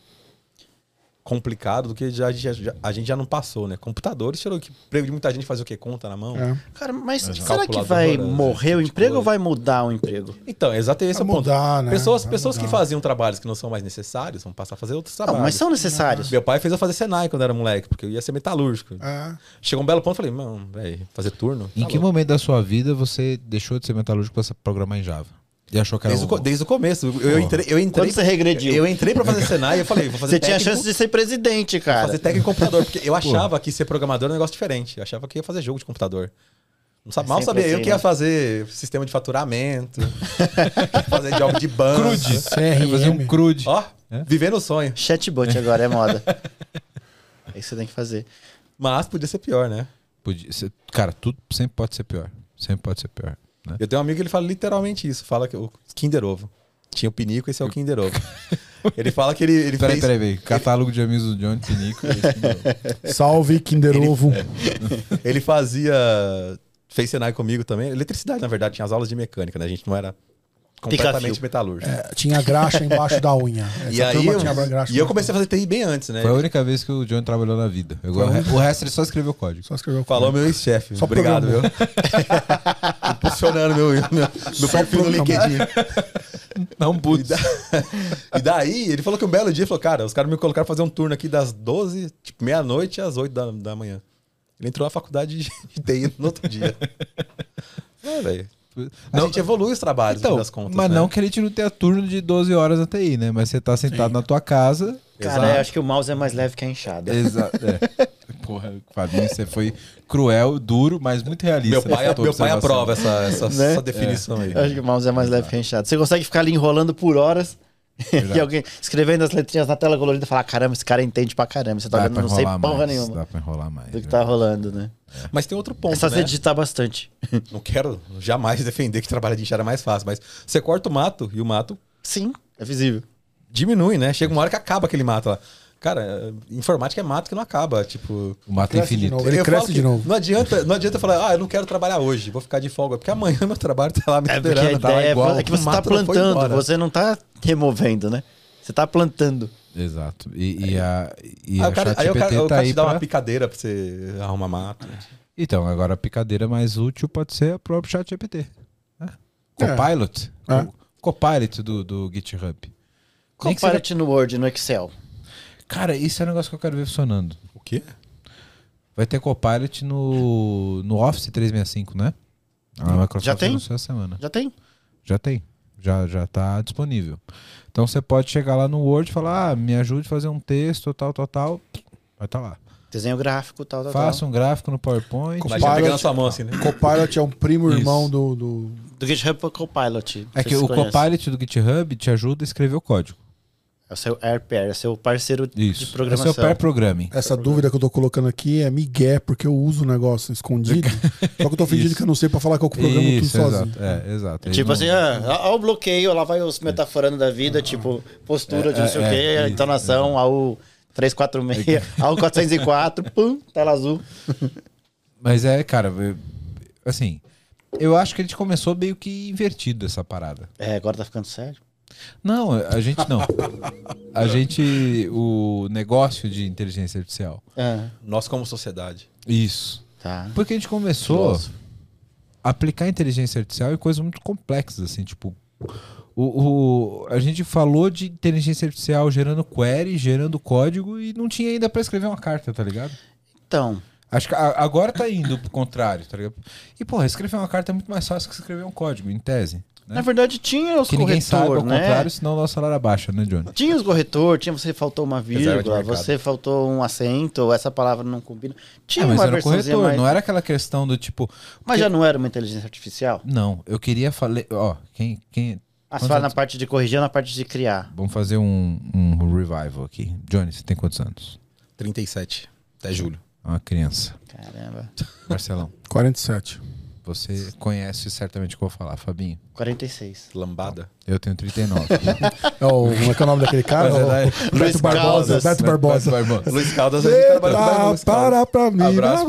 complicado do que já, já- já- a gente já não passou, né? Computadores tirou que emprego de muita gente fazer o quê? Conta na mão. É. Cara, mas será que vai esse morrer tipo o emprego coisa. ou vai mudar o emprego? Então, exato esse é o Vai ponto. mudar, né? Pessoas, Vai pessoas que mudar. faziam trabalhos que não são mais necessários vão passar a fazer outros Não, trabalhos. mas são necessários. Meu pai fez eu fazer Senai quando eu era moleque, porque eu ia ser metalúrgico. É. Chegou um belo ponto, falei, mano, velho, fazer turno? Em Tá que louco. momento da sua vida você deixou de ser metalúrgico pra programar em Java? E achou que era Desde, o, desde o começo. Eu, eu entrei, eu entrei. Quando você regrediu? Eu entrei pra fazer Senai e eu falei, vou fazer Você tinha chance de ser presidente, cara. fazer técnico em computador, porque eu achava que ser programador era um negócio diferente. Eu achava que ia fazer jogo de computador. Não sabe, É mal sabia eu assim, que ia né? fazer sistema de faturamento, fazer jogo de banco. Crude. CRM. Fazer um crude. Ó, É? vivendo o sonho. Chatbot agora é moda. É isso que você tem que fazer. Mas podia ser pior, né? Podia ser- Cara, tudo sempre pode ser pior. Sempre pode ser pior. Né? Eu tenho um amigo que ele fala literalmente isso. Fala que o Kinder Ovo. Tinha o Pinico, esse é o Kinder Ovo. ele fala que ele, ele Peraí, fez... peraí, peraí. Catálogo de amigos do Johnny Pinico. Salve, Kinder Ele- Ovo. Ele fazia. Fez Senai comigo também. Eletricidade, na verdade, tinha as aulas de mecânica, né? A gente não era completamente Pica-fio. metalúrgico. É, tinha graxa embaixo da unha. Essa e aí turma eu, tinha graxa e eu comecei a fazer TI bem antes, né? Foi a única vez que o Johnny trabalhou na vida. Eu- o resto ele só escreveu código. Só escreveu Falou meu ex-chefe. Obrigado, viu? Impulsionando meu, meu, meu Só perfil no. LinkedIn. Não, E, putz. da- e daí, ele falou que um belo dia, ele falou, cara, os caras me colocaram pra fazer um turno aqui das 12, tipo, meia-noite às 8 da, da manhã. Ele entrou na faculdade de, de TI no outro dia. É, velho. A Não- gente evolui os trabalhos, no Então, das contas. mas né? não que a gente não tenha turno de 12 horas na TI, né? Mas você tá sentado na tua casa. Cara, Exato. eu acho que o mouse é mais leve que a enxada. Exato. É. Porra, Fabinho, você foi cruel, duro, mas muito realista. Meu pai, tua meu pai aprova essa, essa, Né? essa definição aí. Eu acho que o mouse é mais leve que a enxada. Você consegue ficar ali enrolando por horas e alguém escrevendo as letrinhas na tela colorida e falar: caramba, esse cara entende pra caramba. Você tá Dá vendo, pra não sei porra mais. nenhuma Dá pra enrolar mais. do que viu? tá rolando, né? Mas tem outro ponto, é só né? você digitar bastante. Não quero jamais defender que trabalhar de enxada é mais fácil, mas você corta o mato e o mato Sim, é visível. diminui, né? Chega uma hora que acaba aquele mato lá. Cara, é, informática é mato que não acaba, tipo... O mato é infinito. Ele eu cresce de novo. Não adianta, não adianta falar, ah, eu não quero trabalhar hoje, vou ficar de folga, porque amanhã meu trabalho tá lá me É a esperando, tá lá ideia igual. é que você tá plantando, você não tá removendo, né? Você tá plantando. Exato. E, e a, e Aí a o cara, aí o cara, ChatGPT o tá cara aí te dá pra... uma picadeira pra você arrumar mato. Então, agora a picadeira mais útil pode ser a própria ChatGPT. Né? É. Copilot. É. O Copilot do, do GitHub. Que seja- no Word, no Excel. Cara, isso é um negócio que eu quero ver funcionando. O quê? Vai ter Copilot no, no Office 365, né? A Microsoft Já tem? anunciou essa semana. Já tem? Já tem. Já, já tá disponível. Então você pode chegar lá no Word e falar, ah, me ajude a fazer um texto, tal, tal, tal. Vai estar lá. Desenho gráfico, tal, tal, Faça tal. um gráfico no PowerPoint. Copilot- mão assim, né? Copilot é um primo irmão do, do- Do GitHub Copilot. É que o conhece. Copilot do GitHub te ajuda a escrever o código. É o seu AirPair, é seu parceiro de Isso. É o programação. seu pair programming. Essa dúvida que eu tô colocando aqui é migué, porque eu uso o negócio escondido. só que eu tô fingindo Isso. que eu não sei pra falar que eu programo tudo Isso, sozinho. exato. É, exato. Ele Tipo não- assim, ah, ao bloqueio, lá vai os metaforando da vida, tipo, postura de não sei É, o quê, é, a isso, entonação, ao 346, ao 404, pum, tela azul. Mas é, cara, assim, eu acho que a gente começou meio que invertido essa parada. É, agora tá ficando sério. Não, a gente não. A gente, o negócio de inteligência artificial. Ah, Nós como sociedade. Isso. tá. Porque a gente começou a aplicar inteligência artificial em coisas muito complexas, assim, tipo. O, o- a gente falou de inteligência artificial gerando query, gerando código e não tinha ainda pra escrever uma carta, tá ligado? Então, Acho que a- agora tá indo pro contrário, tá ligado? E, porra, escrever uma carta é muito mais fácil que escrever um código, em tese. Né? Na verdade, tinha os que ninguém saiba corretores, ao né? contrário, senão o nosso salário abaixa, né, Johnny? Tinha os corretor, tinha você faltou uma vírgula, você faltou um acento, essa palavra não combina. Tinha Ah, mas uma era corretor, mais... não era aquela questão do tipo. Mas porque- já não era uma inteligência artificial? Não, eu queria falar. Ó, quem. quem Ah, você fala na parte de corrigir ou na parte de criar? vamos fazer um, um revival aqui. Johnny, você tem quantos anos? 37. Até julho. É Uma criança. Caramba. Marcelão, 47. Você conhece certamente o que eu vou falar. Fabinho, 46. Lambada. eu tenho 39. É o, como é que é o nome daquele cara? É O Beto Luiz Barbosa. Caldas. Beto Barbosa. Luiz Caldas, Eita, Caldas. para pra mim. Abraço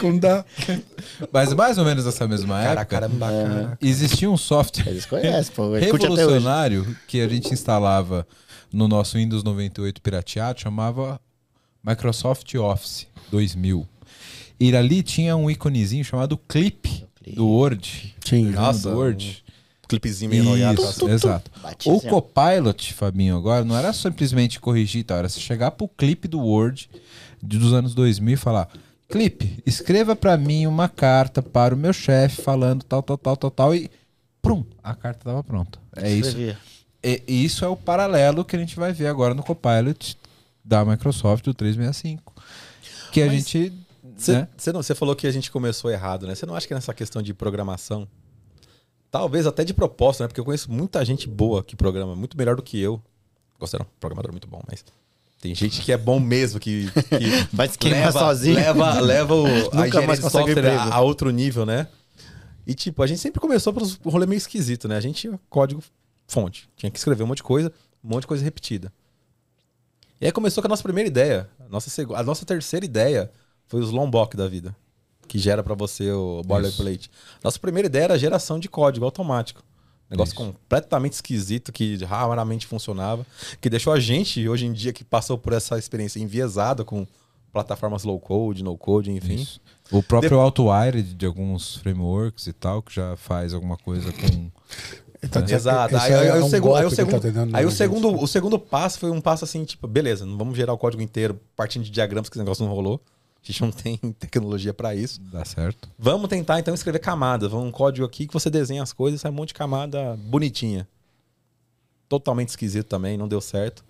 condá. Mas mais ou menos nessa mesma Cara, época, caramba, cara. existia um software Eles conhecem, pô. Revolucionário que a gente instalava no nosso Windows 98 pirateado, chamava Microsoft Office 2000. E ali tinha um íconezinho chamado Clip do Word. Tinha. Nossa, do Word. Clipezinho meio noiado. Isso, exato. O. Copilot, Fabinho, agora não era simplesmente corrigir e tal, era você chegar pro clipe do Word de- dos anos 2000 e falar: Clipe, escreva pra mim uma carta para o meu chefe falando tal, tal, tal, tal, tal, e prum, a carta tava pronta. É isso. E, e isso é o paralelo que a gente vai ver agora no Copilot da Microsoft do 365. Que a Mas gente. Você né? não- você falou que a gente começou errado, né? Você não acha que nessa questão de programação, talvez até de propósito, né? Porque eu conheço muita gente boa que programa, muito melhor do que eu. Um programador muito bom, mas tem gente que é bom mesmo, que, que Vai se queimar leva, sozinho. leva, leva o, a engenharia mais de consegue software a, a outro nível, né? E tipo, a gente sempre começou pelos rolê meio esquisito, né? A gente tinha código fonte, tinha que escrever um monte de coisa, um monte de coisa repetida. E aí começou com a nossa primeira ideia. A nossa, a nossa terceira ideia foi os Lombok da vida, que gera pra você o boilerplate. Nossa primeira ideia era geração de código automático. Negócio Isso. completamente esquisito, que raramente funcionava, que deixou a gente, hoje em dia, que passou por essa experiência enviesada com plataformas low code, no code, enfim. Isso. O próprio AutoWire de alguns frameworks e tal, que já faz alguma coisa com. Tá Exato. Aí, aí, é aí um segundo, aí, o tá aí o segundo, o segundo passo foi um passo assim, tipo, beleza, não vamos gerar o código inteiro partindo de diagramas, que esse negócio não rolou. A gente não tem tecnologia pra isso. Dá certo. Vamos tentar então escrever camadas. Vamos um código aqui que você desenha as coisas, sai um monte de camada bonitinha. Totalmente esquisito também, não deu certo.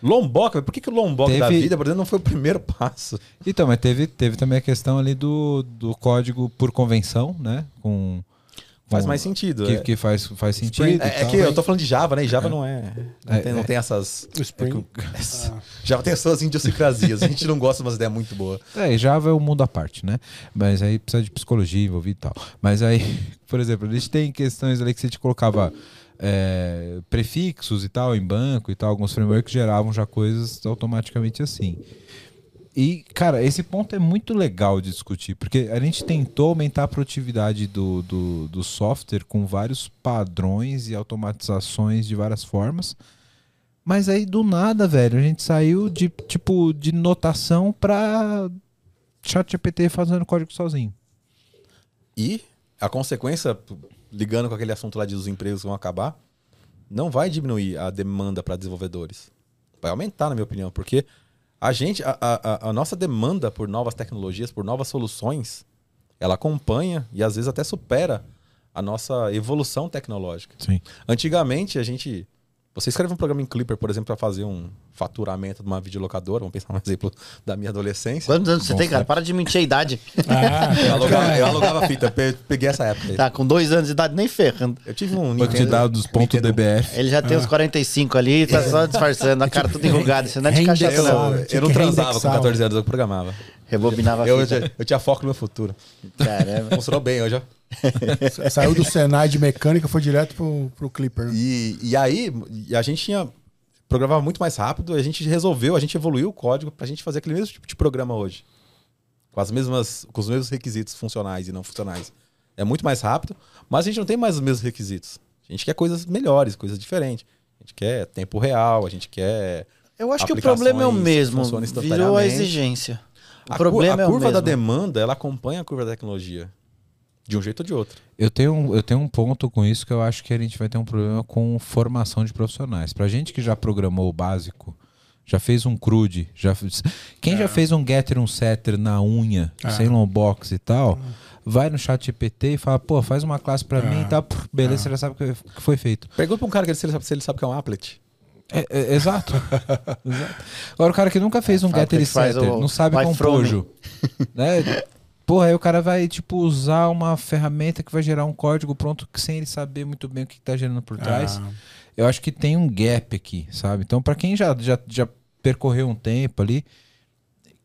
Lombok, por que, que o Lombok da Teve- vida, por exemplo, não foi o primeiro passo? Então, mas teve, teve também a questão ali do, do código por convenção, né? Com, Faz mais sentido. Que, é. que faz, faz sentido. É, é que eu tô falando de Java, né? E Java não é. Não, É, tem, não é. tem essas. O Spring. essa- Java tem as suas idiosincrasias. A gente não gosta de umas ideias muito boas. É, e Java é um mundo à parte, né? Mas aí precisa de psicologia envolvida e tal. Mas aí, por exemplo, a gente tem questões ali que você te colocava é, prefixos e tal em banco e tal, alguns frameworks geravam já coisas automaticamente assim. E, cara, esse ponto é muito legal de discutir, porque a gente tentou aumentar a produtividade do, do, do software com vários padrões e automatizações de várias formas. Mas aí, do nada, velho, a gente saiu de, tipo, de notação pra ChatGPT fazendo código sozinho. E a consequência, ligando com aquele assunto lá de os empregos vão acabar, não vai diminuir a demanda para desenvolvedores. Vai aumentar, na minha opinião, porque a gente, a, a, a nossa demanda por novas tecnologias, por novas soluções, ela acompanha e às vezes até supera a nossa evolução tecnológica. Sim. Antigamente, a gente. Você escreve um programa em Clipper, por exemplo, para fazer um faturamento de uma videolocadora. Vamos pensar um exemplo da minha adolescência. Quantos anos você Bom tem, cara? Para de mentir a idade. Ah, Eu alugava, eu alugava fita, pe- peguei essa época. aí. Tá, com dois anos de idade, nem ferrando. Eu tive um Banco de dados ponto Nintendo- DBF. Ele já tem uns 45 ali, tá só disfarçando, a cara tudo enrugada. Isso não é de cachaça, Eu, não. Eu não transava com reindexar, 14 anos, eu programava. Rebobinava a Eu, fita. eu, eu tinha foco no meu futuro. Caramba. Funcionou bem hoje, ó. Saiu do Senai de mecânica foi direto pro, pro Clipper. E, e aí, e a gente tinha. Programava muito mais rápido, a gente resolveu, a gente evoluiu o código pra gente fazer aquele mesmo tipo de programa hoje. Com, as mesmas, com os mesmos requisitos funcionais e não funcionais. É muito mais rápido, mas a gente não tem mais os mesmos requisitos. A gente quer coisas melhores, coisas diferentes. A gente quer tempo real, a gente quer. Eu acho que o problema é o mesmo. Virou a exigência. O A, cu- problema a é o curva da demanda, ela acompanha a curva da tecnologia. De um jeito ou de outro. Eu tenho, um- eu tenho um ponto com isso que eu acho que a gente vai ter um problema com formação de profissionais. Pra gente que já programou o básico, Já fez um crude? Já fez... Quem já fez um getter, um setter na unha, É. sem longbox e tal, vai no chat GPT e fala, pô, faz uma classe pra mim e tal. Pff, Beleza, você já sabe o que foi feito. Pergunta pra um cara que se ele sabe, se ele sabe o que é um applet. É, é, exato. Exato. Agora, o cara que nunca fez um getter e setter, o não sabe by compojo. né? Porra, aí o cara vai, tipo, usar uma ferramenta que vai gerar um código pronto sem ele saber muito bem o que tá gerando por trás. Ah, Eu acho que tem um gap aqui, sabe? Então, pra quem já, já, já percorreu um tempo ali,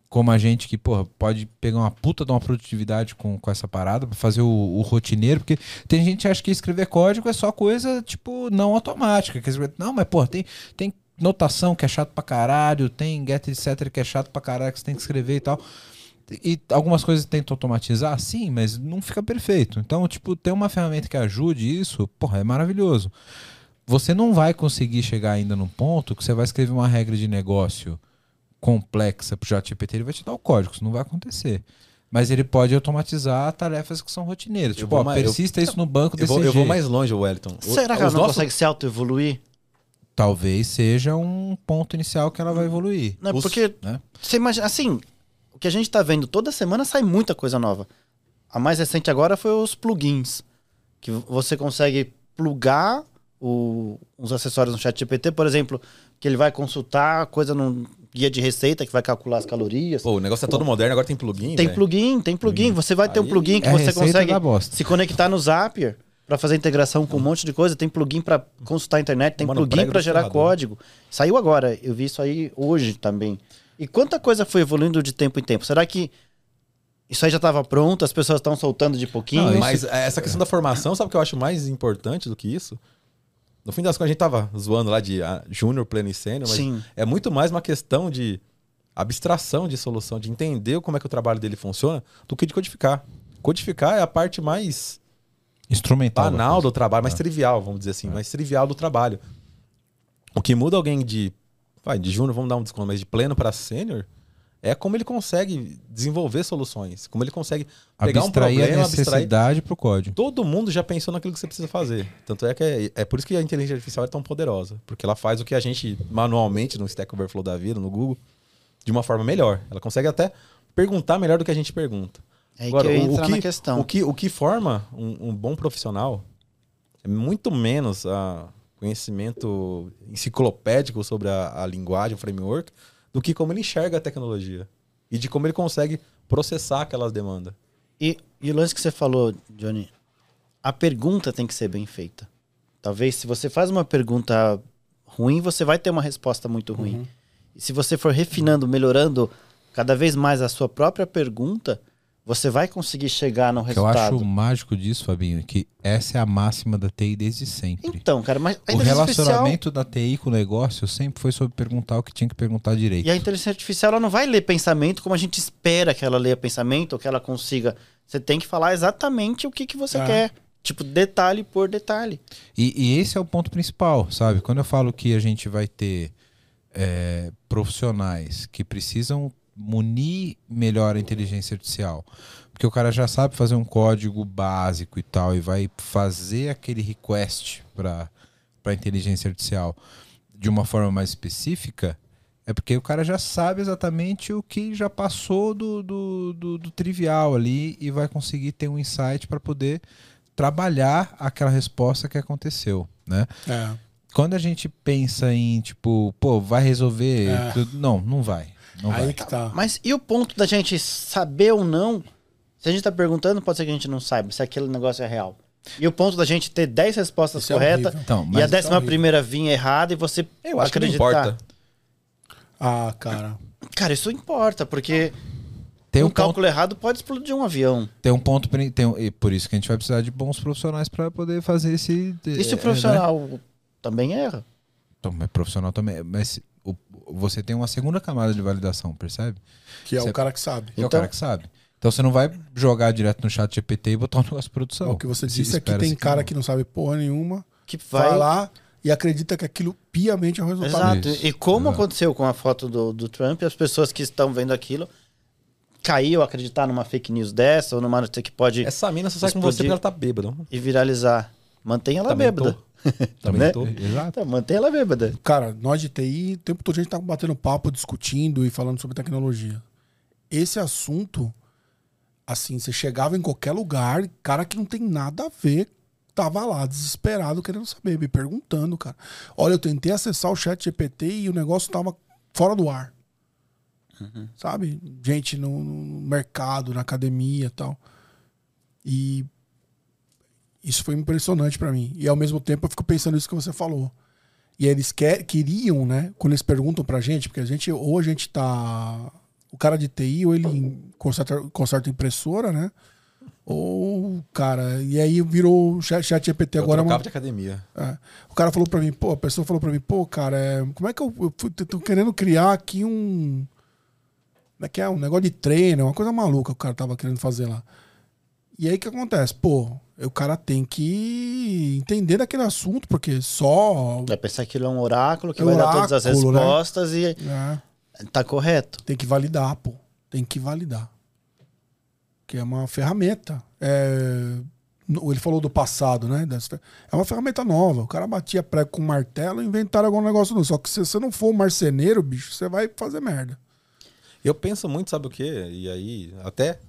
como a gente que, porra, pode pegar uma puta de uma produtividade com, com essa parada pra fazer o, o rotineiro, porque tem gente que acha que escrever código é só coisa, tipo, não automática. Não, mas, porra, tem, tem notação que é chato pra caralho, tem get etc que é chato pra caralho que você tem que escrever e tal. E algumas coisas tentam automatizar, sim, mas não fica perfeito. Então, tipo, ter uma ferramenta que ajude isso, porra, é maravilhoso. Você não vai conseguir chegar ainda num ponto que você vai escrever uma regra de negócio complexa pro ChatGPT, ele vai te dar o código, isso não vai acontecer. Mas ele pode automatizar tarefas que são rotineiras. Eu Tipo, vou ó, mais- eu- persista isso no banco Eu desse vou, eu vou mais longe, Wellington. O- Será que ela os não nossos- consegue se auto-evoluir? Talvez seja um ponto inicial que ela vai evoluir. Não, Os- porque né? você imagina, assim, que a gente tá vendo toda semana sai muita coisa nova. A mais recente agora foi os plugins, que você consegue plugar o- os acessórios no chat GPT, por exemplo, que ele vai consultar coisa num guia de receita que vai calcular as calorias. Pô, o negócio é todo moderno, agora tem plugin. tem velho. plugin, tem plugin. Você vai ter um Aí plugin que é você consegue se conectar no Zapier pra fazer integração com um monte de coisa. Tem plugin pra consultar a internet, tem Mano, plugin do gerar código. Saiu agora, eu vi isso aí hoje também. E quanta coisa foi evoluindo de tempo em tempo? Será que isso aí já estava pronto? As pessoas estão soltando de pouquinho? Não, isso- Mas é, essa questão da formação, sabe o que eu acho mais importante do que isso? No fim das contas, a gente tava zoando lá de ah, júnior, pleno e sênior, mas Sim. é muito mais uma questão de abstração de solução, de entender como é que o trabalho dele funciona, do que de codificar. Codificar é a parte mais Instrumental. banal do trabalho, mais trivial, vamos dizer assim, mais trivial do trabalho. O que muda alguém de, vai, de júnior, vamos dar um desconto, mas de pleno para sênior, é como ele consegue desenvolver soluções, como ele consegue pegar um Abstrair problema, a necessidade pro código. Todo mundo já pensou naquilo que você precisa fazer. Tanto é que é, é por isso que a inteligência artificial é tão poderosa. Porque ela faz o que a gente manualmente no Stack Overflow da vida, no Google, de uma forma melhor. Ela consegue até perguntar melhor do que a gente pergunta. É aí Agora, que eu o- entro o que, na questão. O que, o que forma um, um bom profissional é muito menos a conhecimento enciclopédico sobre a, a linguagem, o framework, do que como ele enxerga a tecnologia. E de como ele consegue processar aquelas demandas. E, e o lance que você falou, Johnny, a pergunta tem que ser bem feita. Talvez se você faz uma pergunta ruim, você vai ter uma resposta muito ruim. E se você for refinando, melhorando cada vez mais a sua própria pergunta, você vai conseguir chegar no O que eu resultado. acho mágico disso, Fabinho, é que essa é a máxima da TI desde sempre. Então, cara, mas a o inteligência artificial, relacionamento da TI com o negócio sempre foi sobre perguntar o que tinha que perguntar direito. e a inteligência artificial ela não vai ler pensamento como a gente espera que ela leia pensamento, ou que ela consiga. Você tem que falar exatamente o que, que você É. quer. Tipo, detalhe por detalhe. E, e esse é o ponto principal, sabe? Quando eu falo que a gente vai ter é, profissionais que precisam munir melhor a inteligência artificial, porque o cara já sabe fazer um código básico e tal, e vai fazer aquele request para a inteligência artificial de uma forma mais específica, é porque o cara já sabe exatamente o que já passou do, do, do- do trivial ali e vai conseguir ter um insight para poder trabalhar aquela resposta que aconteceu, né? É. Quando a gente pensa em, tipo, pô, vai resolver... É. Não, não vai. Não Aí vai. que tá. Mas e o ponto da gente saber ou não? Se a gente tá perguntando, pode ser que a gente não saiba se aquele negócio é real. E o ponto da gente ter 10 respostas Isso é corretas horrível. Então, e mas a décima horrível. primeira vinha errada e você Eu acho que não acreditar. importa. Ah, cara. Cara, isso importa, porque tem um um, ponto, cálculo errado pode explodir um avião. tem um ponto... pri- Tem, um- e por isso que a gente vai precisar de bons profissionais para poder fazer esse... E se é, o profissional também erra? Então, mas profissional também. Mas o- você tem uma segunda camada de validação, percebe? Que é Você- o cara que sabe. Que é o Então- cara que sabe. Então você não vai jogar direto no chat GPT e botar um negócio de produção. o que você Se disse é que tem cara não. que não sabe porra nenhuma, Que vai. vai lá e acredita que aquilo piamente é o resultado. Exato. Isso, E como exato. aconteceu com a foto do, do Trump, as pessoas que estão vendo aquilo caiu acreditar numa fake news dessa ou numa notícia que pode Essa mina só sai com você porque ela tá bêbada. e viralizar. Mantenha ela Também bêbada. tô. Também Né? tô. Exato. Então, mantém ela bêbada. Cara, nós de TI, o tempo todo a gente tá batendo papo, discutindo e falando sobre tecnologia. Esse assunto, assim, você chegava em qualquer lugar, cara que não tem nada a ver, tava lá, desesperado, querendo saber, me perguntando, cara. Olha, eu tentei acessar o chat GPT e o negócio tava fora do ar. Sabe? Gente no, no mercado, na academia e tal. E isso foi impressionante pra mim. E ao mesmo tempo eu fico pensando isso que você falou. E eles quer, queriam, né? Quando eles perguntam pra gente, porque a gente, ou a gente tá. O cara de TI, ou ele conserta, conserta impressora, né? Ou, cara, e aí virou chat, chat GPT Eu agora. é uma- de academia. é. O cara falou pra mim, pô, a pessoa falou pra mim, pô, cara, é, como é que eu, eu fui- tô querendo criar aqui um. Como é que é? Um negócio de treino, uma coisa maluca que o cara tava querendo fazer lá. E aí o que acontece? Pô, o cara tem que entender daquele assunto, porque só. Vai pensar que ele é um oráculo que É vai dar todas as né? respostas e É, tá correto. tem que validar, pô. Tem que validar. Que é uma ferramenta. É, ele falou do passado, né? É uma ferramenta nova. O cara batia prego com martelo e inventaram algum negócio novo. Só que se você não for um marceneiro, bicho, você vai fazer merda. Eu penso muito, sabe o quê? E aí, até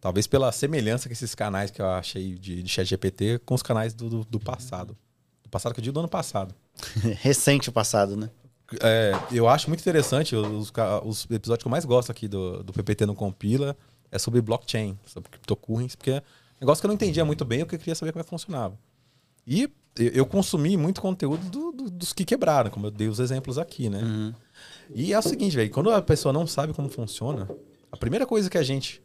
talvez pela semelhança que esses canais que eu achei de, de chat GPT com os canais do, do, do passado. Do passado que eu digo do ano passado. Recente o passado, né? É, eu acho muito interessante os, os episódios que eu mais gosto aqui do, do PPT no Compila é sobre blockchain, sobre cryptocurrency, porque é um negócio que eu não entendia muito bem, eu que queria saber como é que funcionava. E eu, eu consumi muito conteúdo do- do- dos que quebraram, como eu dei os exemplos aqui, né? Uhum. E é o seguinte, velho, quando a pessoa não sabe como funciona, a primeira coisa que a gente,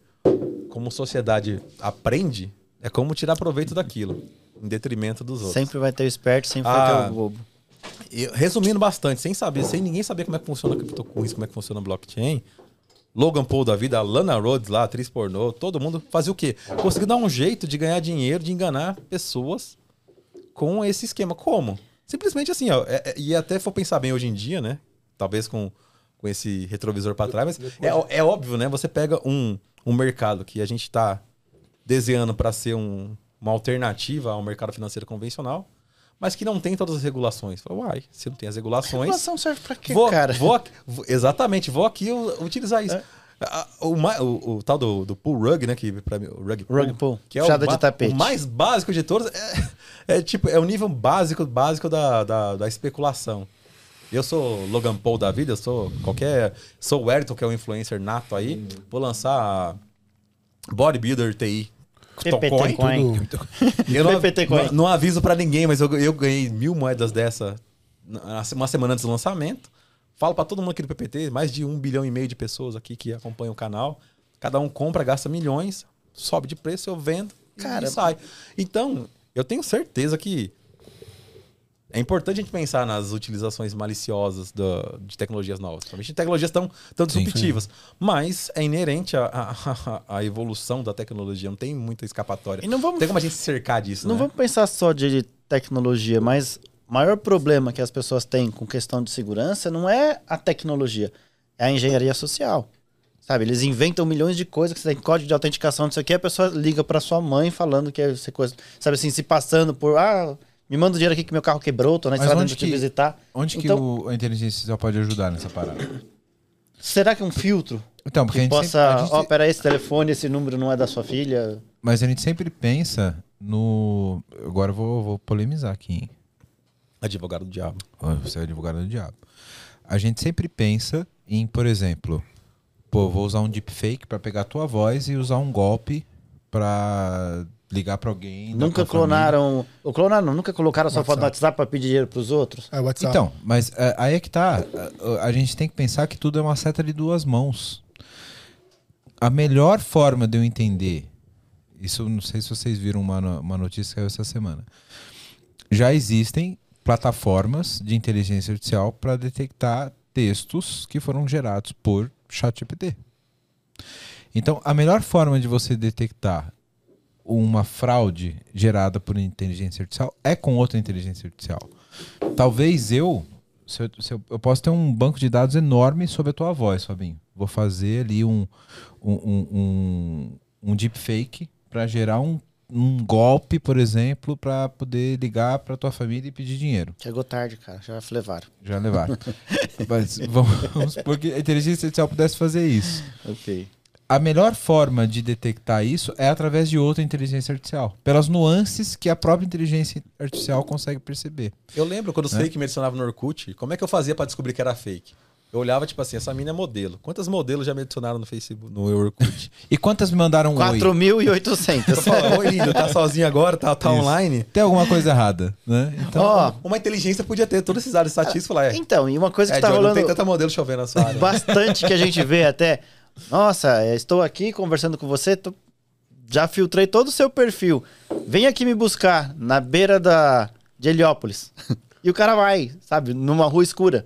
como sociedade, aprende é como tirar proveito daquilo, em detrimento dos outros. Sempre vai ter o esperto, sempre Ah, vai ter o bobo. E, resumindo bastante, sem saber, sem ninguém saber como é que funciona a criptocurrency, como é que funciona a blockchain, Logan Paul da vida, a Lana Rhodes lá, atriz pornô, todo mundo fazia o quê? Conseguiu dar um jeito de ganhar dinheiro, de enganar pessoas com esse esquema. Como? Simplesmente assim, ó. é- é- e até for pensar bem hoje em dia, né? Talvez com, com esse retrovisor para trás, mas é, é óbvio, né? Você pega um, um mercado que a gente tá desenhando para ser um- uma alternativa ao mercado financeiro convencional, mas que não tem todas as regulações. Fala, uai, se não tem as regulações. Regulação serve pra quê, Vou, cara? vou exatamente, vou aqui utilizar isso. A- O, o- o tal do, do pull rug, né? Que pra mim, o rug pull, Rug que é o, o mais básico de todos, é, é tipo, é o nível básico, básico da, da, da especulação. Eu sou Logan Paul da vida, eu sou qualquer. Sou o Ayrton, que é um influencer nato aí. Vou lançar Bodybuilder TI. PPT. Coin. Eu não, PPT Coin. não, não aviso pra ninguém, mas eu, eu ganhei mil moedas dessa uma semana antes do lançamento. Falo pra todo mundo aqui do PPT, mais de um bilhão e meio de pessoas aqui que acompanham o canal. Cada um compra, gasta milhões, sobe de preço, eu vendo Cara, e sai. Então, eu tenho certeza que é importante a gente pensar nas utilizações maliciosas da- de tecnologias novas. Principalmente tecnologias tão, tão Sim, disruptivas. Mas é inerente à- evolução da tecnologia. Não tem muita escapatória. E não vamos Tem como a gente se cercar disso, Não né? vamos pensar só de tecnologia, mas o maior problema que as pessoas têm com questão de segurança não é a tecnologia, é a engenharia social. Sabe, eles inventam milhões de coisas que você tem código de autenticação, não sei o que, a pessoa liga pra sua mãe falando que é coisa, sabe assim, se passando por, ah, me manda o dinheiro aqui que meu carro quebrou, tô na Mas estrada onde indo te que- visitar. Onde que Então- o- a inteligência artificial pode ajudar nessa parada? Será que um filtro Então, porque que a gente possa, sempre- a gente- ó, peraí, esse telefone, esse número não é da sua filha? Mas a gente sempre pensa no. Agora eu vou, vou polemizar aqui, hein? Advogado do diabo. Você é advogado do diabo. A gente sempre pensa em, por exemplo, pô, vou usar um deepfake pra pegar a tua voz e usar um golpe pra ligar pra alguém. Nunca clonaram, ou clonaram, não, nunca colocaram sua foto no WhatsApp pra pedir dinheiro pros outros? É, WhatsApp. Então, mas é, aí é que tá. A, a gente tem que pensar que tudo é uma seta de duas mãos. A melhor forma de eu entender, isso não sei se vocês viram uma, uma notícia que saiu essa semana. Já existem plataformas de inteligência artificial para detectar textos que foram gerados por ChatGPT. Então, a melhor forma de você detectar uma fraude gerada por inteligência artificial é com outra inteligência artificial. Talvez eu, se eu, se eu, eu posso ter um banco de dados enorme sobre a tua voz, Fabinho. Vou fazer ali um, um, um, um, um deepfake para gerar um, um golpe, por exemplo, pra poder ligar pra tua família e pedir dinheiro. Chegou tarde, cara. Já levaram. Já levaram. Mas vamos supor que a inteligência artificial pudesse fazer isso. Ok. A melhor forma de detectar isso é através de outra inteligência artificial. Pelas nuances que a própria inteligência artificial consegue perceber. Eu lembro quando os Né? fake me adicionavam no Orkut, como é que eu fazia pra descobrir que era fake? Eu olhava, tipo assim, essa mina é modelo. Quantas modelos já me adicionaram no Facebook, no Orkut? E quantas me mandaram um oi? 4.800. Eu falo, oi, lindo, tá sozinho agora, tá, tá online? Tem alguma coisa errada, né? Então, Ó, Uma inteligência podia ter todos esses dados estatísticos e falar, é, então, e uma coisa que é tá não rolando tem tanta modelo chovendo na sua área. bastante que a gente vê até. Nossa, é, estou aqui conversando com você, tô- já filtrei todo o seu perfil. Vem aqui me buscar na beira da de Heliópolis. E o cara vai, sabe, numa rua escura.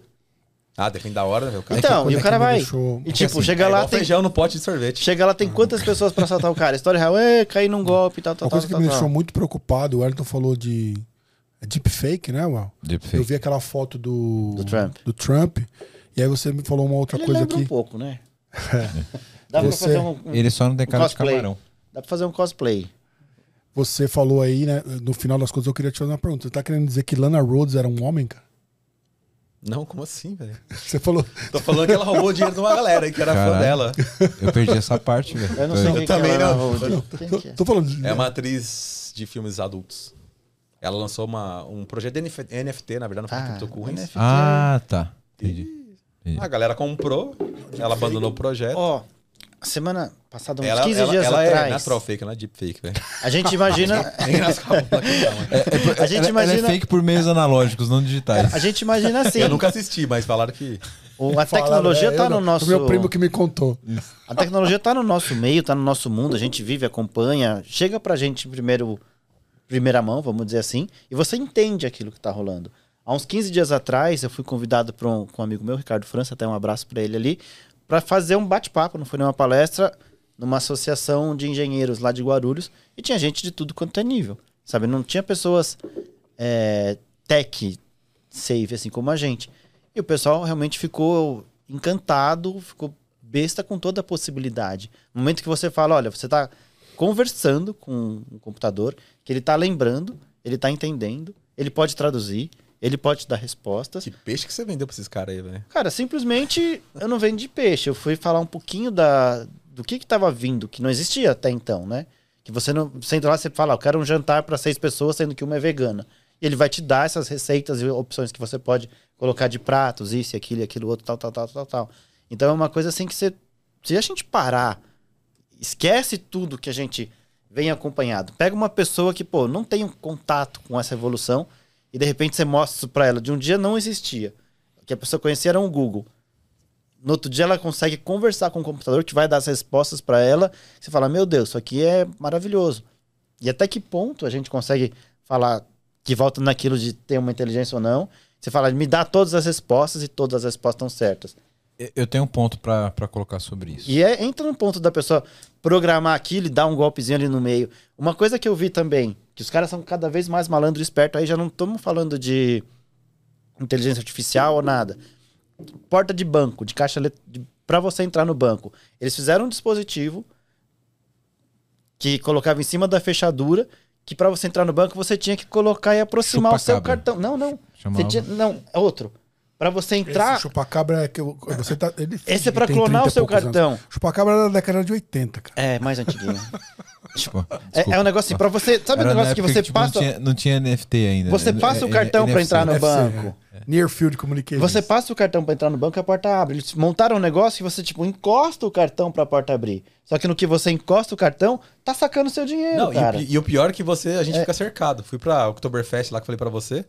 Ah, depende da hora, né, meu cara? Então, quando e é o cara vai. deixou- E tipo, assim, chega é lá, tem feijão no pote de sorvete. Chega lá, tem quantas pessoas pra assaltar o cara? História real, é, caí num golpe, tal, tal, Uma tal, coisa que tal, me tal. deixou muito preocupado, o Elton falou de é deepfake, né, Uau? Deepfake. Eu vi aquela foto do, Do Trump. do Trump, e aí você me falou uma outra Ele coisa lembra aqui. um pouco, né? Dá pra Você- fazer um, um- ele só não tem cara de camarão. Dá pra fazer um cosplay. Você falou aí, né? No final das coisas, eu queria te fazer uma pergunta. Você tá querendo dizer que Lana Rhodes era um homem, cara? Não, como assim, velho? Você falou. Tô falando que ela roubou o dinheiro de uma galera aí que era fã Caralho. dela. Eu perdi essa parte, velho. Eu não sei quem também que é não. Quem Tô, é? tô falando. É uma atriz de filmes adultos. Ela lançou uma, um projeto de NF NFT, na verdade, não foi Ah, CryptoCurrency. NFT. Ah, tá. Entendi. A galera comprou, ela abandonou o projeto. Ó, semana passada, uns ela 15 ela, dias ela é atrás, natural fake, não é deep fake, velho. a gente imagina... Nem nas capas aqui, não, é. a gente ela, ela imagina... é fake por meios analógicos, não digitais. A gente imagina assim, Eu nunca assisti, mas falaram que. o- a tecnologia Falaram, é, tá eu no nosso... O meu primo que me contou. A tecnologia tá no nosso meio, tá no nosso mundo, a gente vive, acompanha, chega pra gente em primeiro, primeira mão, vamos dizer assim, e você entende aquilo que tá rolando. Há uns 15 dias atrás, eu fui convidado por um, um amigo meu, Ricardo França, até um abraço pra ele ali, pra fazer um bate-papo, não foi nenhuma palestra, numa associação de engenheiros lá de Guarulhos, e tinha gente de tudo quanto é nível, sabe? Não tinha pessoas é, tech safe, assim como a gente. E o pessoal realmente ficou encantado, ficou besta com toda a possibilidade. No momento que você fala, olha, você está conversando com o computador, que ele está lembrando, ele está entendendo, ele pode traduzir, ele pode te dar respostas. Que peixe que você vendeu pra esses caras aí, velho? Cara, simplesmente eu não vendi peixe. Eu fui falar um pouquinho da, do que estava vindo, que não existia até então, né? Que você não. Você entra lá e você fala, "Ah, eu quero um jantar para seis pessoas, sendo que uma é vegana. E ele vai te dar essas receitas e opções que você pode colocar de pratos, isso, e aquilo, e aquilo outro, tal, tal, tal, tal, tal. Então é uma coisa assim que você. Se a gente parar, esquece tudo que a gente vem acompanhado. Pega uma pessoa que, pô, não tem um contato com essa evolução e de repente você mostra isso pra ela. De um dia não existia. O que a pessoa conhecia era um Google. No outro dia ela consegue conversar com o computador que vai dar as respostas pra ela. Você fala, meu Deus, isso aqui é maravilhoso. E até que ponto a gente consegue falar que volta naquilo de ter uma inteligência ou não? Você fala, me dá todas as respostas e todas as respostas estão certas. Eu tenho um ponto pra pra colocar sobre isso. E é, entra no ponto da pessoa programar aquilo e dar um golpezinho ali no meio. Uma coisa que eu vi também, que os caras são cada vez mais malandro e esperto, aí já não estamos falando de inteligência artificial ou nada. Porta de banco, de caixa let- para você entrar no banco. Eles fizeram um dispositivo que colocava em cima da fechadura, que para você entrar no banco você tinha que colocar e aproximar o seu cartão. Não, não. Você Chamava. tinha- não, é outro. Para você entrar, Esse chupacabra é que eu- você tá. Ele esse é para clonar 30 o seu poucos anos. cartão. Chupacabra era da década de 80, cara. É, mais antiguinho. Tipo, É, é um negócio assim, pra você. Sabe o na negócio que você tipo, passa. Não tinha, não tinha NFT ainda. Você né? passa o É, cartão é, pra entrar no NFC. banco. Near Field Communications. Você passa o cartão pra entrar no banco e a porta abre. Eles montaram um negócio que você, tipo, encosta o cartão pra porta abrir. Só que no que você encosta o cartão, tá sacando seu dinheiro, Não, e o, cara. pi- e o pior é que você, a gente fica cercado. Fui pra Oktoberfest lá que eu falei pra você.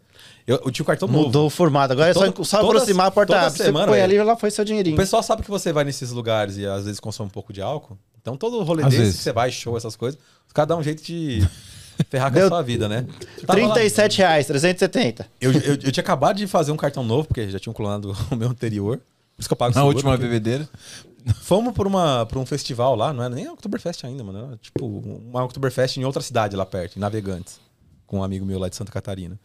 Eu, eu tinha o cartão novo. Mudou o formato. Agora é só, Toda- só todas- aproximar a porta toda abre. semana, você põe velho. ali e lá foi seu O dinheirinho. pessoal sabe que você vai nesses lugares e às vezes consome um pouco de álcool. Então todo rolê Às desse vezes. que você vai, show, essas coisas, os caras dão um jeito de ferrar com a sua vida, né? Tava lá- 37 reais, 370. Eu, eu, eu tinha acabado de fazer um cartão novo, porque já tinham clonado o meu anterior. Por isso que eu pago Na seguro, última porque- bebedeira. Fomos por, uma, por um festival lá, não era nem Oktoberfest ainda, mano. Era tipo uma Oktoberfest em outra cidade lá perto, em Navegantes. Com um amigo meu lá de Santa Catarina.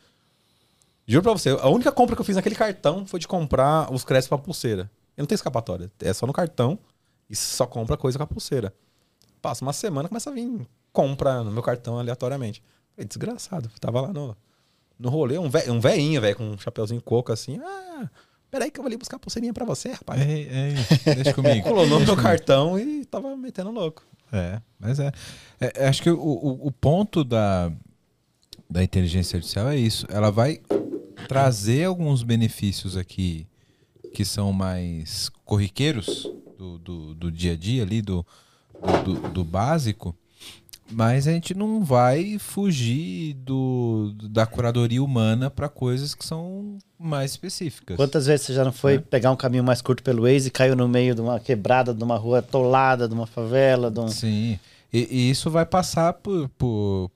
Juro pra você, a única compra que eu fiz naquele cartão foi de comprar os créditos pra pulseira. Eu não tenho escapatória. É só no cartão e só compra coisa com a pulseira. Passa uma semana, começa a vir compra no meu cartão aleatoriamente. Falei, desgraçado. Tava lá no, no rolê, um, ve, um veinho, velho, com um chapeuzinho coco assim. Ah, peraí que eu vou ali buscar a pulseirinha pra você, rapaz. Ei, ei, deixa comigo. Colou no Deixa meu comigo. cartão e tava metendo louco. É, mas é. É, é, acho que o, o, o ponto da, da inteligência artificial é isso. Ela vai trazer alguns benefícios aqui que são mais corriqueiros do, do, do dia a dia ali, do, do, do- básico, mas a gente não vai fugir do, da curadoria humana para coisas que são mais específicas. Quantas vezes você já não foi É. pegar um caminho mais curto pelo Waze e caiu no meio de uma quebrada, de uma rua atolada, de uma favela, de um... Sim. E, e isso vai passar por, por,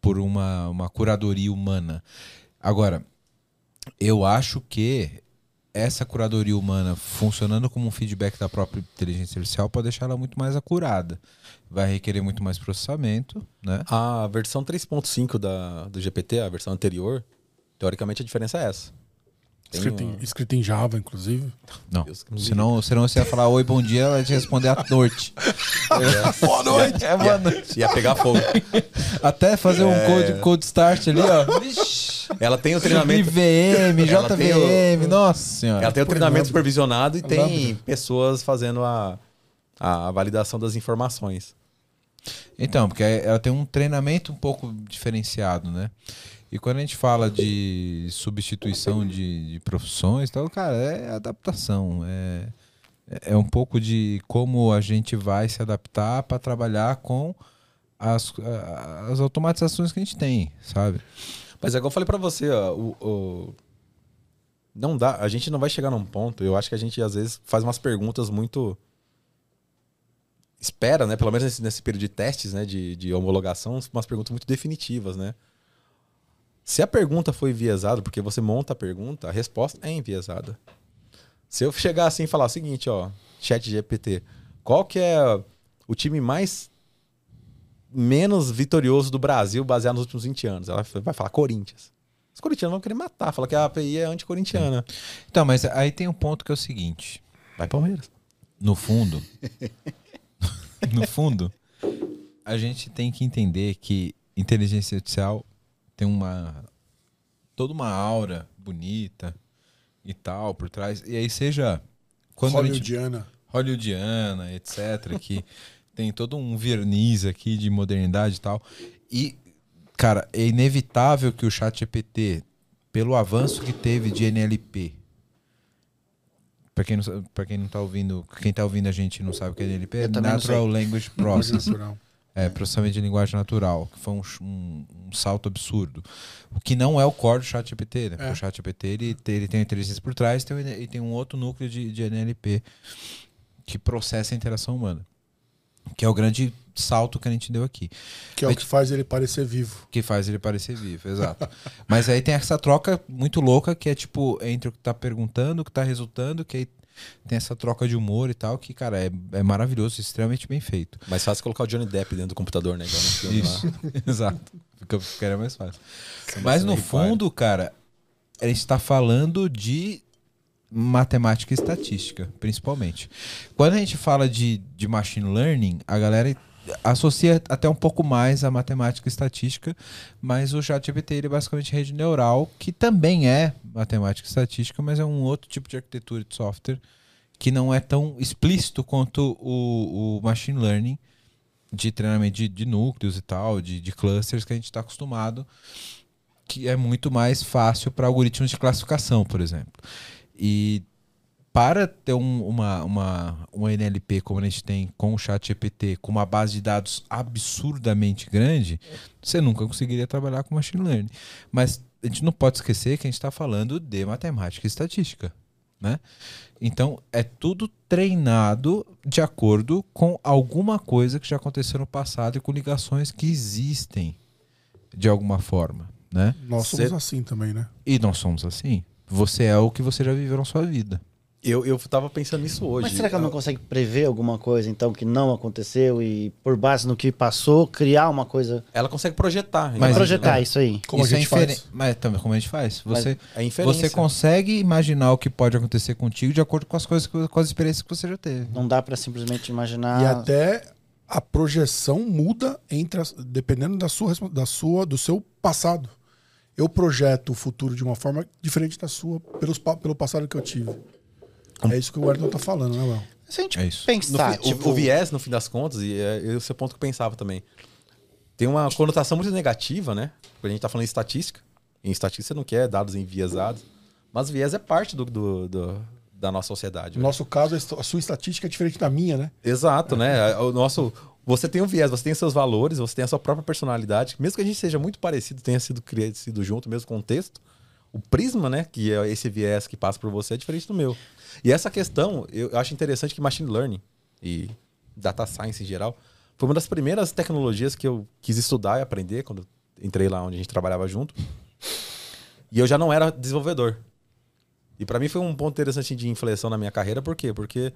por uma, uma curadoria humana. Agora, eu acho que essa curadoria humana funcionando como um feedback da própria inteligência artificial pode deixar ela muito mais acurada. Vai requerer muito mais processamento, né? A versão 3.5 da, do GPT, a versão anterior, teoricamente a diferença é essa. Tem Escrito, um- em, escrito em Java, inclusive. Não. Deus Senão, senão você ia falar oi, bom dia, ela ia te responder à noite. boa noite! É, boa noite. Ia pegar fogo. Até fazer um É. code, code start ali, ó. Vixi. Ela tem o treinamento. VM, Ela tem JVM, o- nossa senhora. Ela tem o treinamento supervisionado e tem pessoas fazendo a, a validação das informações. Então, porque ela tem um treinamento um pouco diferenciado, né? E quando a gente fala de substituição de, de profissões, e tal, cara, é adaptação. É, é um pouco de como a gente vai se adaptar para trabalhar com as, as automatizações que a gente tem, sabe? Mas é igual eu falei pra você, ó, o, o- não dá, a gente não vai chegar num ponto, eu acho que a gente às vezes faz umas perguntas muito espera, né, pelo menos nesse, nesse período de testes, né, de, de homologação, umas perguntas muito definitivas, né? Se a pergunta foi enviesada, porque você monta a pergunta, a resposta é enviesada. Se eu chegar assim e falar o seguinte, ó, chat GPT, qual que é o time mais menos vitorioso do Brasil baseado nos últimos 20 anos? Ela vai falar Corinthians. Os corintianos vão querer matar, falar que a API é anticorintiana. Então, mas aí tem um ponto que é o seguinte. Vai Palmeiras. no fundo, no fundo, a gente tem que entender que inteligência artificial tem uma toda uma aura bonita e tal por trás. E aí seja quando a gente Hollywoodiana. hollywoodiana, etc, que tem todo um verniz aqui de modernidade e tal. E cara, é inevitável que o chat GPT, pelo avanço que teve de NLP, Pra quem, não, pra quem não tá ouvindo, quem tá ouvindo a gente e não sabe o que é NLP, é Natural Language Processing. Natural. É, processamento de linguagem natural, que foi um, um- um salto absurdo. O que não é o core do ChatGPT, né? Porque É. o ChatGPT ele, tem- ele tem a inteligência por trás tem, e tem um outro núcleo de, de NLP que processa a interação humana. Que é o grande salto que a gente deu aqui. Que é o que faz ele parecer vivo. Que faz ele parecer vivo, exato. Mas aí tem essa troca muito louca que é tipo entre o que tá perguntando, o que tá resultando, que aí tem essa troca de humor e tal, que, cara, é, é maravilhoso, extremamente bem feito. Mais fácil colocar o Johnny Depp dentro do computador, né? Igual no filme Isso, lá. exato. Fica, ficaria mais fácil. Mas no fundo, cara, a gente está falando de matemática e estatística, principalmente. Quando a gente fala de, de machine learning, a galera associa até um pouco mais a matemática e estatística, mas o ChatGPT ele é basicamente rede neural, que também é matemática e estatística, mas é um outro tipo de arquitetura de software que não é tão explícito quanto o, o machine learning de treinamento de, de núcleos e tal, de, de clusters que a gente está acostumado, que é muito mais fácil para algoritmos de classificação, por exemplo. E para ter um- uma, uma, uma NLP como a gente tem com o chat GPT, com uma base de dados absurdamente grande, você nunca conseguiria trabalhar com machine learning. Mas a gente não pode esquecer que a gente está falando de matemática e estatística. Né? Então, é tudo treinado de acordo com alguma coisa que já aconteceu no passado e com ligações que existem de alguma forma. Né? Nós somos Cê- assim também, né? E nós somos assim. Você é o que você já viveu na sua vida. Eu, eu tava pensando nisso hoje. Mas será que ela não consegue prever alguma coisa, então, que não aconteceu e, por base no que passou, criar uma coisa... Ela consegue projetar. Mas- projetar é. isso aí. Como Isso a gente é faz. Mas também como a gente faz. Você, É você consegue imaginar o que pode acontecer contigo de acordo com as coisas, com as experiências que você já teve. Não dá pra simplesmente imaginar... E até a projeção muda entre as- dependendo da sua, da sua do seu passado. Eu projeto o futuro de uma forma diferente da sua pelos, pelo passado que eu tive. É isso que o Ayrton tá falando, né, Léo? Se a gente É isso. No pensar, fi- o- tipo, o, viés, no fim das contas, e é esse é o ponto que eu pensava também. Tem uma conotação muito negativa, né? Quando a gente tá falando em estatística. Em estatística você não quer dados enviesados. Mas viés é parte do, do- do- da nossa sociedade. No né? nosso caso, a sua estatística é diferente da minha, né? Exato, né? O nosso. Você tem um viés, você tem seus valores, você tem a sua própria personalidade. Mesmo que a gente seja muito parecido, tenha sido crescido junto, mesmo contexto, o prisma, né? Que é esse viés que passa por você, é diferente do meu. E essa questão, eu acho interessante que machine learning e data science em geral foi uma das primeiras tecnologias que eu quis estudar e aprender quando entrei lá onde a gente trabalhava junto. E eu já não era desenvolvedor. E para mim foi um ponto interessante de inflexão na minha carreira, por quê? Porque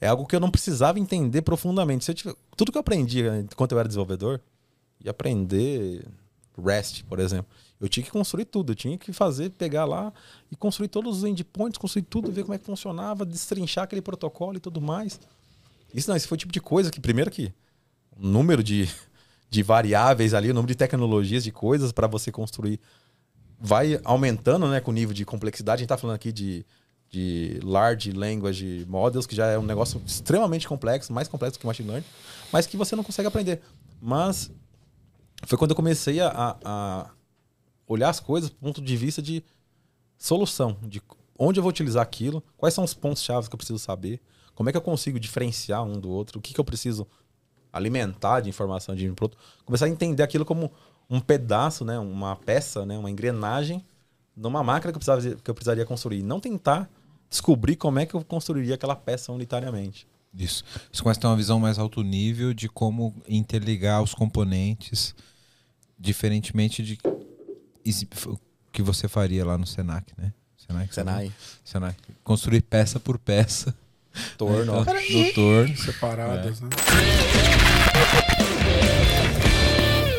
é algo que eu não precisava entender profundamente. Se eu tudo que eu aprendi enquanto eu era desenvolvedor, e aprender REST, por exemplo, eu tinha que construir tudo. Eu tinha que fazer, pegar lá e construir todos os endpoints, construir tudo, ver como é que funcionava, destrinchar aquele protocolo e tudo mais. Isso não, isso foi o tipo de coisa que, primeiro que o número de, de variáveis ali, o número de tecnologias, de coisas para você construir vai aumentando né, com o nível de complexidade. A gente está falando aqui de, de Large Language Models, que já é um negócio extremamente complexo, mais complexo que Machine Learning, mas que você não consegue aprender. Mas foi quando eu comecei a, a- a olhar as coisas do ponto de vista de solução, de onde eu vou utilizar aquilo, quais são os pontos-chave que eu preciso saber, como é que eu consigo diferenciar um do outro, o que, que eu preciso alimentar de informação de um produto, começar a entender aquilo como um pedaço, né, uma peça, né, uma engrenagem numa máquina que eu, precisava, que eu precisaria construir. Não tentar descobrir como é que eu construiria aquela peça unitariamente. Isso. Você começa a ter uma visão mais alto nível de como interligar os componentes, diferentemente de que você faria lá no Senac, né? Senac. Senai, Senac. Construir peça por peça. torno. Então, no torno. Separadas, né?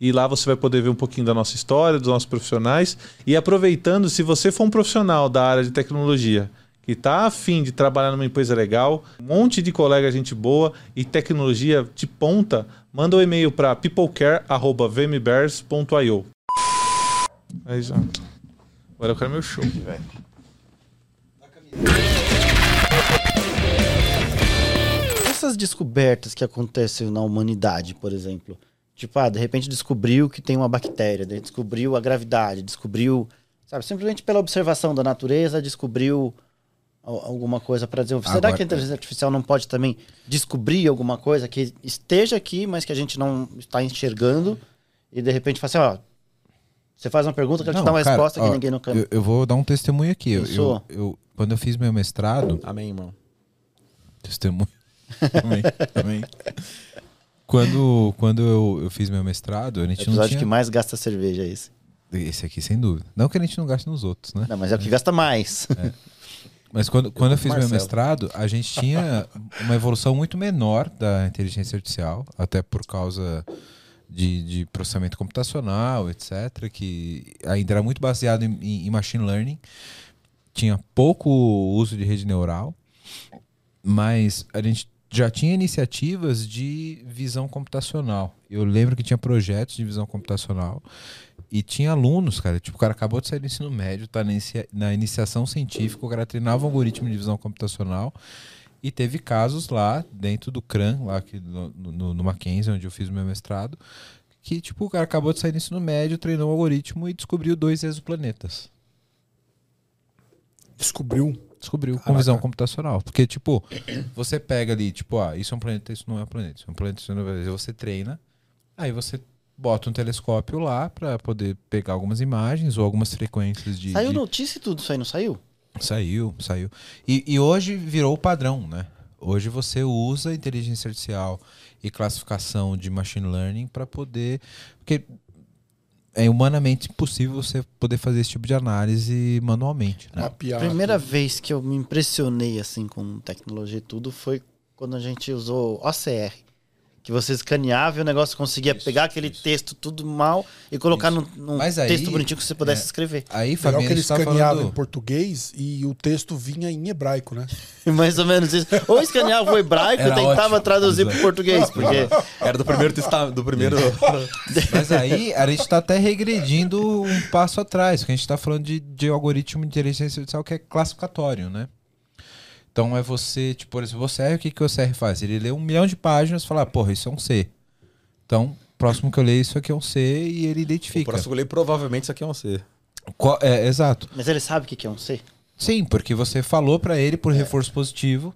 E lá você vai poder ver um pouquinho da nossa história, dos nossos profissionais. E aproveitando, se você for um profissional da área de tecnologia que está afim de trabalhar numa empresa legal, um monte de colega gente boa e tecnologia de ponta, manda um e-mail para peoplecare.vmbears.io. Aí já. Agora eu quero meu show. essas descobertas que acontecem na humanidade, por exemplo. Tipo, ah, de repente descobriu que tem uma bactéria, descobriu a gravidade, descobriu, sabe, simplesmente pela observação da natureza, descobriu al- alguma coisa para desenvolver. Será Agora- que a inteligência artificial não pode também descobrir alguma coisa que esteja aqui, mas que a gente não está enxergando e de repente fala assim, ó, você faz uma pergunta, eu quero te Não, dar uma cara, resposta ó, que ninguém nunca... Eu, eu vou dar um testemunho aqui. Eu, eu- eu- quando eu fiz meu mestrado, Amém, irmão. Testemunho. Também, também. Quando, quando eu, eu fiz meu mestrado, a É o gente não episódio tinha... que mais gasta cerveja é esse. Esse aqui, sem dúvida. Não que a gente não gaste nos outros, né? Não, mas é o que gasta mais. Mas quando, quando eu fiz meu Marcelo. mestrado, a gente tinha uma evolução muito menor da inteligência artificial, até por causa de, de processamento computacional, etc., que ainda era muito baseado em, em- em machine learning. Tinha pouco uso de rede neural, mas a gente já tinha iniciativas de visão computacional. Eu lembro que tinha projetos de visão computacional e tinha alunos, cara. Tipo, o cara acabou de sair do ensino médio, tá na, inicia- na iniciação científica, o cara treinava um algoritmo de visão computacional e teve casos lá dentro do CRAN, lá que no, no, no Mackenzie, onde eu fiz o meu mestrado, que tipo, o cara acabou de sair do ensino médio, treinou um algoritmo e descobriu dois exoplanetas. Descobriu. Descobriu com visão computacional. Porque, tipo, você pega ali, tipo, ah, isso é um planeta, isso não é um planeta. Isso é um planeta, isso não é um planeta. Você treina, aí você bota um telescópio lá pra poder pegar algumas imagens ou algumas frequências de. Saiu de- notícia e tudo isso aí, não saiu? Saiu, saiu. E, e hoje virou o padrão, né? Hoje você usa inteligência artificial e classificação de machine learning para poder. Porque é humanamente impossível você poder fazer esse tipo de análise manualmente. Né? Mapear. Primeira vez que eu me impressionei assim com tecnologia e tudo foi quando a gente usou OCR. Que você escaneava e o negócio conseguia Isso, pegar aquele isso. texto tudo mal e colocar num, num Mas aí, texto bonitinho que você pudesse é, escrever. Aí, Fabiano, que ele escaneava falando... em português e o texto vinha em hebraico, né? Mais ou menos isso. Ou escaneava o hebraico e tentava ótimo. traduzir para Exato. português. Porque Era do primeiro testa- do primeiro. Mas aí a gente tá até regredindo um passo atrás, porque a gente tá falando de, de algoritmo de inteligência artificial que é classificatório, né? Então é você, tipo, por exemplo, você o que, que o CR faz? Ele lê um milhão de páginas e fala, ah, porra, isso é um C. Então, próximo que eu leio, isso aqui é um C e ele o identifica. próximo que eu leio, provavelmente isso aqui é um C. Qual- é, exato. Mas ele sabe o que que é um C? Sim, porque você falou pra ele por reforço positivo.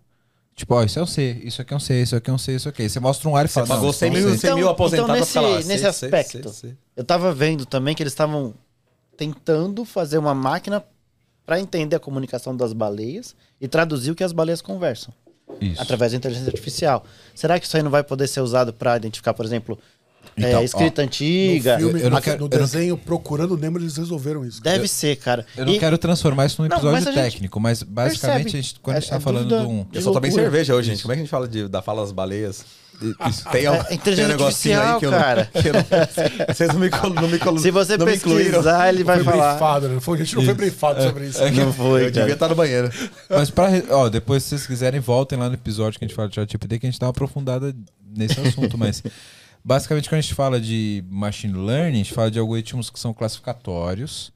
Tipo, ó, isso é um C, isso aqui é um C, isso aqui é um C, isso aqui. Você mostra um ar e Você fala, não, pagou isso é 100 um mil. 100 mil Então- aposentados então pra nesse- nesse C, C, aspecto. C, C. Eu tava vendo também que eles estavam tentando fazer uma máquina para entender a comunicação das baleias e traduzir o que as baleias conversam Isso. através da inteligência artificial. Será que isso aí não vai poder ser usado para identificar, por exemplo, é, Então, ó, escrita antiga? No filme, eu não no, quero- no eu não- desenho Procurando Nemo, eles resolveram isso. Deve ser, cara. Eu não E- quero transformar isso num Não, episódio mas a gente técnico, mas basicamente, percebe. a gente, quando a gente É- tá é falando de um. de Eu só tomei cerveja hoje, gente. Como é que a gente fala de, da fala das baleias? Isso. Tem, um- É, tem um negocinho aí que eu não, artificial, que eu não- Vocês não me, não me col- Se você não pesquisar, ele vai foi falar. briefado, né? Foi, a gente não foi briefado sobre isso. Não foi, Eu devia cara. estar no banheiro. Mas pra. Ó, depois, se vocês quiserem, voltem lá no episódio que a gente fala de ChatGPT, que a gente dá uma aprofundada nesse assunto. Mas, basicamente, quando a gente fala de machine learning, a gente fala de algoritmos que são classificatórios.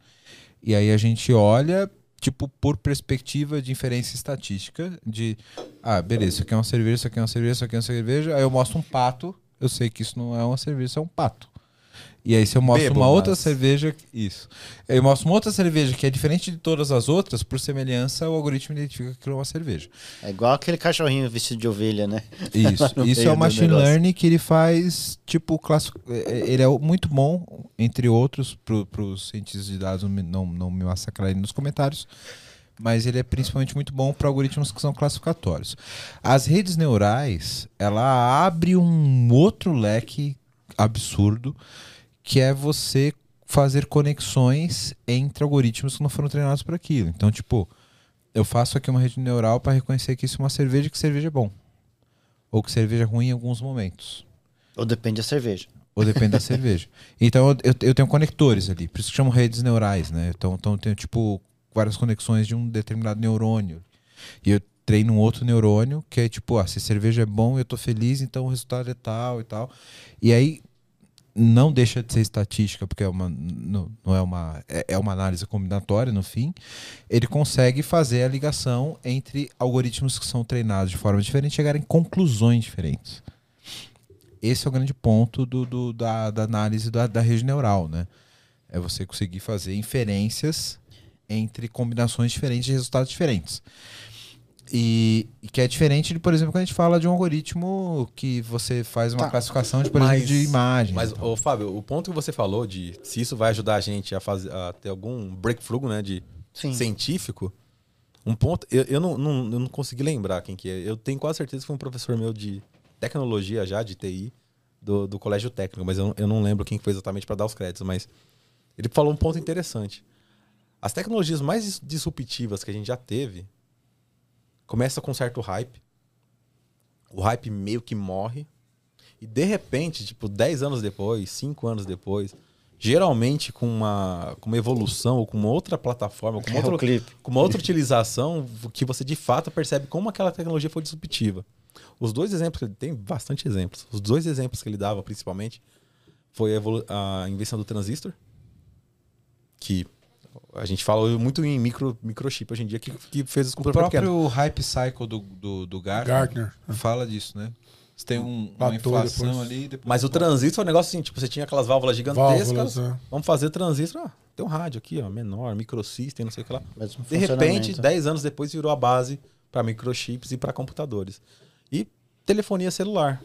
E aí a gente olha, tipo, por perspectiva de inferência estatística, de. Ah, beleza, isso aqui é uma cerveja, isso aqui é uma cerveja, isso aqui é uma cerveja. Aí eu mostro um pato, eu sei que isso não é uma cerveja, é um pato. E aí, se eu mostro Bebo uma outra mais. cerveja. Isso. Eu mostro uma outra cerveja que é diferente de todas as outras, por semelhança, o algoritmo identifica que é uma cerveja. É igual aquele cachorrinho vestido de ovelha, né? Isso. Isso é o machine learning que ele faz, tipo, clássico. Ele é muito bom, entre outros, para os cientistas de dados não, me- não, não me massacrarem nos comentários. Mas ele é principalmente muito bom para algoritmos que são classificatórios. As redes neurais, ela abre um outro leque absurdo, que é você fazer conexões entre algoritmos que não foram treinados para aquilo. Então, tipo, eu faço aqui uma rede neural para reconhecer que isso é uma cerveja e que cerveja é bom. Ou que cerveja é ruim em alguns momentos. Ou depende da cerveja. Ou depende da cerveja. Então eu, eu- eu tenho conectores ali, por isso que chamam redes neurais, né? Então, então eu tenho tipo várias conexões de um determinado neurônio. E eu treino um outro neurônio que é tipo, ah, se cerveja é bom, eu tô feliz, então o resultado é tal e tal. E aí não deixa de ser estatística, porque é uma, não, não é uma é, é uma análise combinatória no fim. Ele consegue fazer a ligação entre algoritmos que são treinados de forma diferente e chegarem em conclusões diferentes esse é o grande ponto do, do- da, da análise da, da rede neural, né? É você conseguir fazer inferências entre combinações diferentes de resultados diferentes. E, e que é diferente de, por exemplo, quando a gente fala de um algoritmo que você faz uma Tá. classificação de, por Mas- exemplo, de imagem. Mas, Então, ô, Fábio, o ponto que você falou de se isso vai ajudar a gente a, fazer, a ter algum breakthrough, né, de Sim. científico, um ponto, eu, eu, não, não, eu não consegui lembrar quem que é. Eu tenho quase certeza que foi um professor meu de tecnologia já, de TI, do, do colégio técnico, mas eu, eu não lembro quem foi exatamente para dar os créditos, mas ele falou um ponto interessante. As tecnologias mais dis- disruptivas que a gente já teve começa com certo hype. O hype meio que morre. E de repente, tipo, 10 anos depois, 5 anos depois, geralmente com uma, com uma evolução ou com uma outra plataforma, com É uma, o outra, clipe. com uma outra utilização, que você de fato percebe como aquela tecnologia foi disruptiva. Os dois exemplos que ele tem, bastante exemplos. Os dois exemplos que ele dava, principalmente, foi a, a invenção do transistor, que a gente fala muito em micro, microchip hoje em dia, que, que fez os o computadores pequenos. próprio hype cycle do, do, do Gartner, Gartner. fala disso, né? Você tem um- uma inflação depois. ali. Depois Mas o transistor é um negócio assim, tipo, você tinha aquelas válvulas gigantescas. Válvulas, é. Vamos fazer transistor. Ah, tem um rádio aqui, ó, menor, microsystem, não sei o que lá. Mesmo De repente, funcionamento. 10 anos depois, virou a base para microchips e para computadores. E telefonia celular.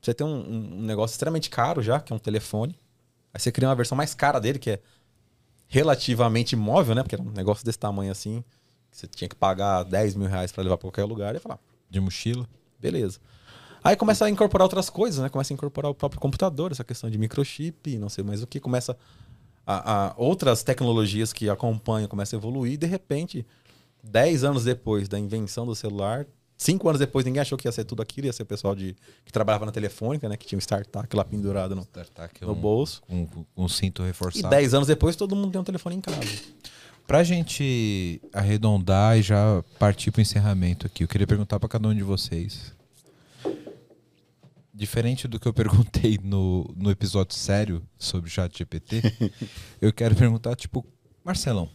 Você tem um, um- um negócio extremamente caro já, que é um telefone. Aí você cria uma versão mais cara dele, que é relativamente móvel, né? Porque era um negócio desse tamanho assim, que você tinha que pagar 10 mil reais para levar para qualquer lugar. E falar, De mochila. Beleza. Aí começa a incorporar outras coisas, né? Começa a incorporar o próprio computador, essa questão de microchip, não sei mais o que. Começa a, a outras tecnologias que acompanham, começam a evoluir. E de repente, 10 anos depois da invenção do celular, cinco anos depois, ninguém achou que ia ser tudo aquilo, ia ser o pessoal de, que trabalhava na telefônica, né? Que tinha um StarTAC lá pendurado no, no bolso. Um, um, um cinto E reforçado. 10 anos depois, todo mundo tem um telefone em casa. Pra gente arredondar e já partir pro encerramento aqui, eu queria perguntar pra cada um de vocês. Diferente do que eu perguntei no, no episódio sério sobre o chat GPT, eu quero perguntar, tipo, Marcelão,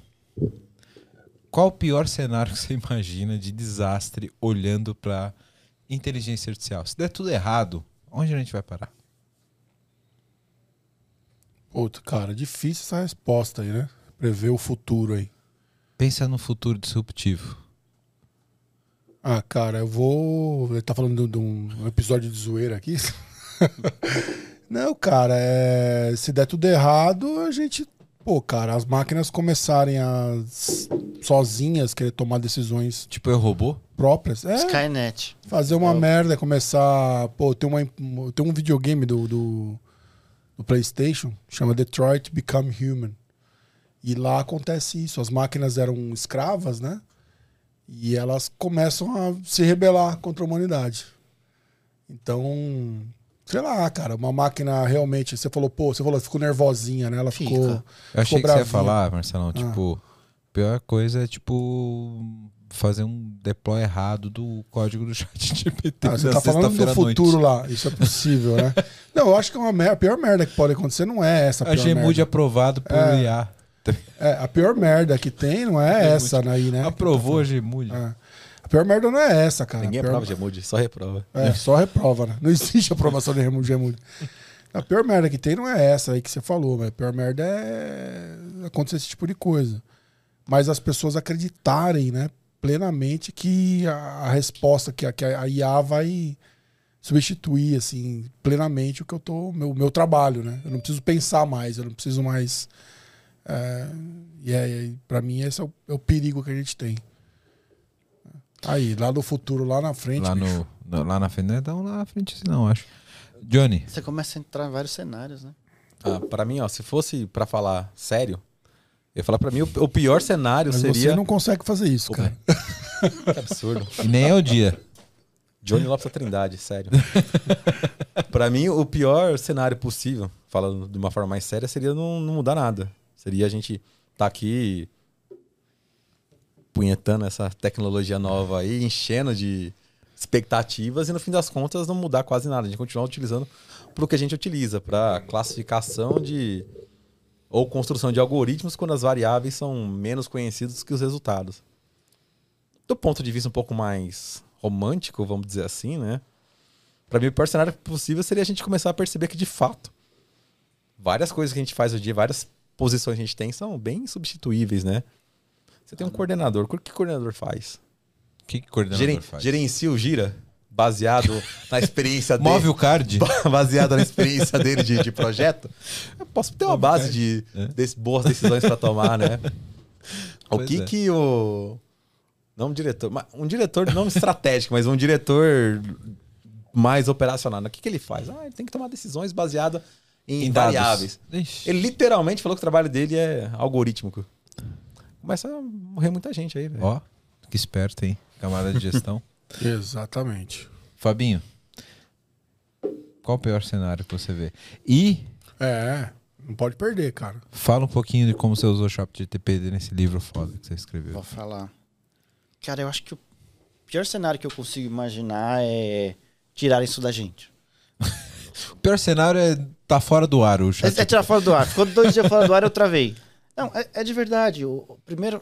qual o pior cenário que você imagina de desastre olhando pra inteligência artificial? Se der tudo errado, onde a gente vai parar? Outro, cara, difícil essa resposta aí, né? Prever o futuro aí. Pensa no futuro disruptivo. Ah, cara, eu vou. Ele tá falando de um episódio de zoeira aqui. Não, cara, é... se der tudo errado, a gente. Pô, cara, as máquinas começarem a sozinhas querer tomar decisões Tipo, eu robô? próprias. É, Skynet. fazer uma merda, começar. Pô, tem, uma, tem um videogame do, do, do PlayStation, chama Detroit Become Human. E lá acontece isso. As máquinas eram escravas, né? E elas começam a se rebelar contra a humanidade. Então, sei lá, cara, uma máquina realmente. Você falou, pô, você falou, ficou nervosinha, né? Ela Fica. ficou. Eu achei ficou que você ia falar, Marcelão, tipo, a pior coisa é, tipo, fazer um deploy errado do código do chat GPT Ah, você tá falando do futuro lá. Isso é possível, né? Não, eu acho que é uma mer- a pior merda que pode acontecer não é essa. A A Gmude merda. aprovado por É. IA. É, a pior merda que tem não é essa aí, né? Aprovou a Gmude. É. A pior merda não é essa, cara. Ninguém a pior... aprova Gmude, só reprova. É, só reprova, né? Não existe aprovação de Gemude. Gemude. A pior merda que tem não é essa aí que você falou, mas a pior merda é acontecer esse tipo de coisa. Mas as pessoas acreditarem, né, plenamente que a, a resposta, que a, que a IA vai substituir, assim, plenamente o que eu tô, meu, meu trabalho, né? Eu não preciso pensar mais, eu não preciso mais. É, e é, para mim, esse é o, é o perigo que a gente tem. Aí, lá do futuro, lá na frente. Lá, bicho. no, no- lá na frente, não é tão lá na frente assim, não, acho. Johnny, Você começa a entrar em vários cenários, né? Ah, pra mim, ó, se fosse pra falar sério, eu ia falar pra mim, o, o pior cenário Mas seria. você não consegue fazer isso, cara. Que absurdo. e nem é o dia. Johnny Lopes da Trindade, sério. pra mim, o pior cenário possível, falando de uma forma mais séria, seria não, não mudar nada. Seria a gente tá aqui punhetando essa tecnologia nova aí, enchendo de expectativas e no fim das contas não mudar quase nada. A gente continuar utilizando pro que a gente utiliza, para classificação de ou construção de algoritmos quando as variáveis são menos conhecidas que os resultados. Do ponto de vista um pouco mais romântico, vamos dizer assim, né? Para mim, o pior cenário possível seria a gente começar a perceber que, de fato, várias coisas que a gente faz hoje várias posições que a gente tem são bem substituíveis, né? Você tem um coordenador. O que o coordenador faz? O que, que o coordenador Geren- faz? gerencia o gira baseado na experiência dele. Move o card? baseado na experiência dele de, de projeto. Eu posso ter uma base de É. desse- boas decisões para tomar, né? o Pois que é. que o não um diretor, mas um diretor não estratégico, mas um diretor mais operacional. O que que ele faz? Ah, ele tem que tomar decisões baseadas em, Em variáveis. Ixi. Ele literalmente falou que o trabalho dele é algorítmico. Começa a morrer muita gente aí, velho. Ó, que esperto, hein? Camada de gestão. Exatamente. Fabinho, qual o pior cenário que você vê? E É, não pode perder, cara. fala um pouquinho de como você usou o Shop de TPD nesse livro foda que você escreveu. Vou falar. Cara, eu acho que o pior cenário que eu consigo imaginar é tirarem isso da gente. O pior cenário é tá fora do ar o É, chat. é tirar fora do ar. Ficou dois dias fora do ar, eu travei. Não, é, é de verdade. O, o primeiro,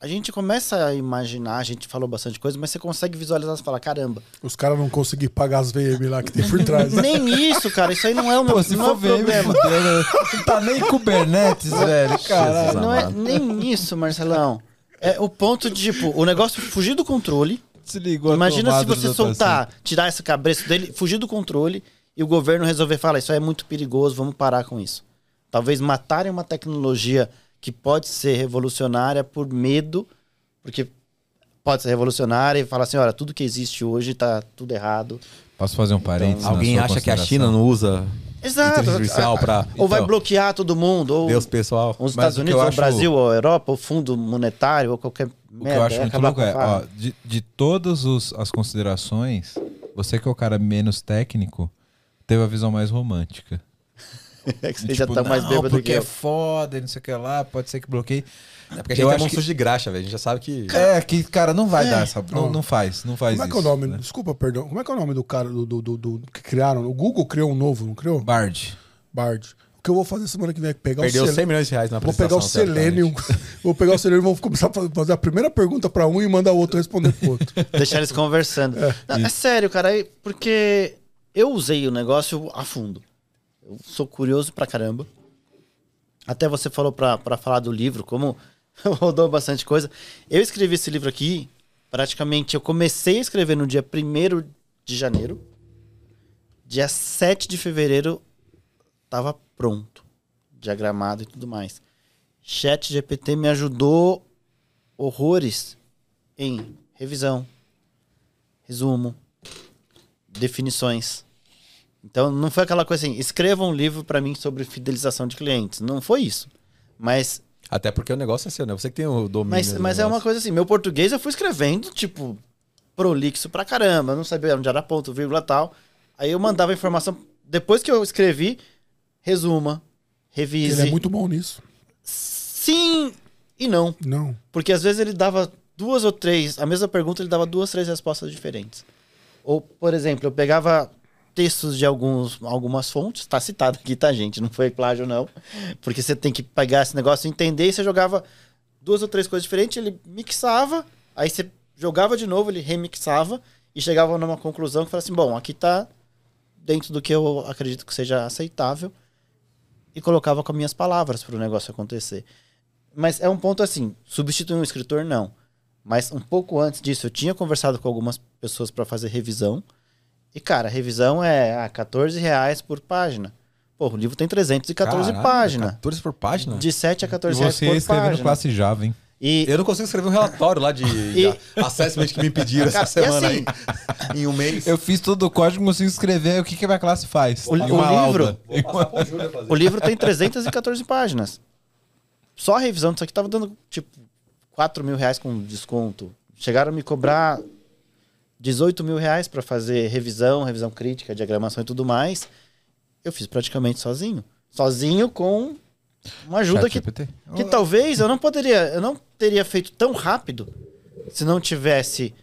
a gente começa a imaginar, a gente falou bastante coisa, mas você consegue visualizar e falar, caramba. Os caras não conseguiram pagar as VM lá que tem por trás. Nem isso, cara. Isso aí não é o meu Pô, se não for é o problema. VM, não tá nem Kubernetes, velho. Caralho. Jesus Não é nem isso, Marcelão. É o ponto de, tipo, o negócio fugir do controle. Desligou a Imagina se você soltar, tirar esse cabresto dele, fugir do controle e o governo resolver falar, isso aí é muito perigoso, vamos parar com isso. Talvez matarem uma tecnologia que pode ser revolucionária por medo, porque pode ser revolucionária e falar assim, olha, tudo que existe hoje tá tudo errado. Posso fazer um parênteses? na Alguém sua acha que a China não usa Exato. artificial pra Ou vai Então. bloquear todo mundo, ou Deus pessoal? os Estados Unidos, ou o acho- Brasil, ou a Europa, ou Fundo Monetário, ou qualquer O que eu acho muito louco é, ó, de, de todas os- as considerações, você que é o cara menos técnico, teve a visão mais romântica. é que você Tipo, já tá mais não, bêbado porque que é eu. foda, e não sei o que lá, pode ser que bloqueie. É porque a gente Eu é monstro que- de graxa, velho. A gente já sabe que. É, que, cara, não vai É. dar essa. Não, não faz, não faz Como é isso. que é o nome? né? Desculpa, perdão. Como é que é o nome do cara do, do, do- do- que criaram? O Google criou um novo, não criou? Bard. Bard. O que eu vou fazer semana que vem é pegar Perdeu o 100 Selenium. milhões de reais na Vou pegar o Selenium. vou pegar o Selenium e vou começar a fazer a primeira pergunta pra um e mandar o outro responder pro outro. Deixar eles conversando. Não, É, sério, cara, aí- porque eu usei o negócio a fundo. Eu sou curioso pra caramba. Até você falou pra, pra falar do livro, como rodou bastante coisa. Eu escrevi esse livro aqui, praticamente, eu comecei a escrever no dia 1 de janeiro. Dia 7 de fevereiro tava pronto, diagramado e tudo mais. Chat GPT me ajudou horrores em revisão, resumo, definições. Então não foi aquela coisa assim, escreva um livro para mim sobre fidelização de clientes. Não foi isso. Mas Até porque o negócio é seu, né? Você que tem o domínio. mas, do mas é uma coisa assim, meu português eu fui escrevendo, tipo, prolixo pra caramba, não sabia onde era ponto, vírgula tal. Aí eu mandava informação, depois que eu escrevi, resuma, revise. Ele é muito bom nisso. Sim e não. Não. Porque às vezes ele dava duas ou três, a mesma pergunta ele dava duas, três respostas diferentes. Ou, por exemplo, eu pegava textos de alguns, algumas fontes, tá citado aqui, tá, gente? Não foi plágio, não. Porque você tem que pegar esse negócio entender, e você jogava duas ou três coisas diferentes, ele mixava, aí você jogava de novo, ele remixava e chegava numa conclusão que falava assim: bom, aqui tá dentro do que eu acredito que seja aceitável e colocava com as minhas palavras para o negócio acontecer. Mas é um ponto assim, substituir um escritor não. Mas um pouco antes disso, eu tinha conversado com algumas pessoas para fazer revisão. E, cara, a revisão é ah, 14 reais por página. Pô, o livro tem 314 Caralho, páginas. 14 por página? De 7 a E 14 reais você por escrevendo página. classe Java, hein? E, Eu não consigo escrever um relatório lá de E- assessment que me pediram Cara, essa e semana assim, aí. Em um mês. Eu fiz todo o código, consigo escrever o que, que a minha classe faz. O- o uma livro- o livro tem 314 páginas. Só a revisão disso aqui tava dando, tipo, 4 mil reais com desconto. Chegaram a me cobrar 18 mil reais para fazer revisão, revisão crítica, diagramação e tudo mais. Eu fiz praticamente sozinho. Sozinho com uma ajuda que, que talvez eu não poderia, eu não teria feito tão rápido se não tivesse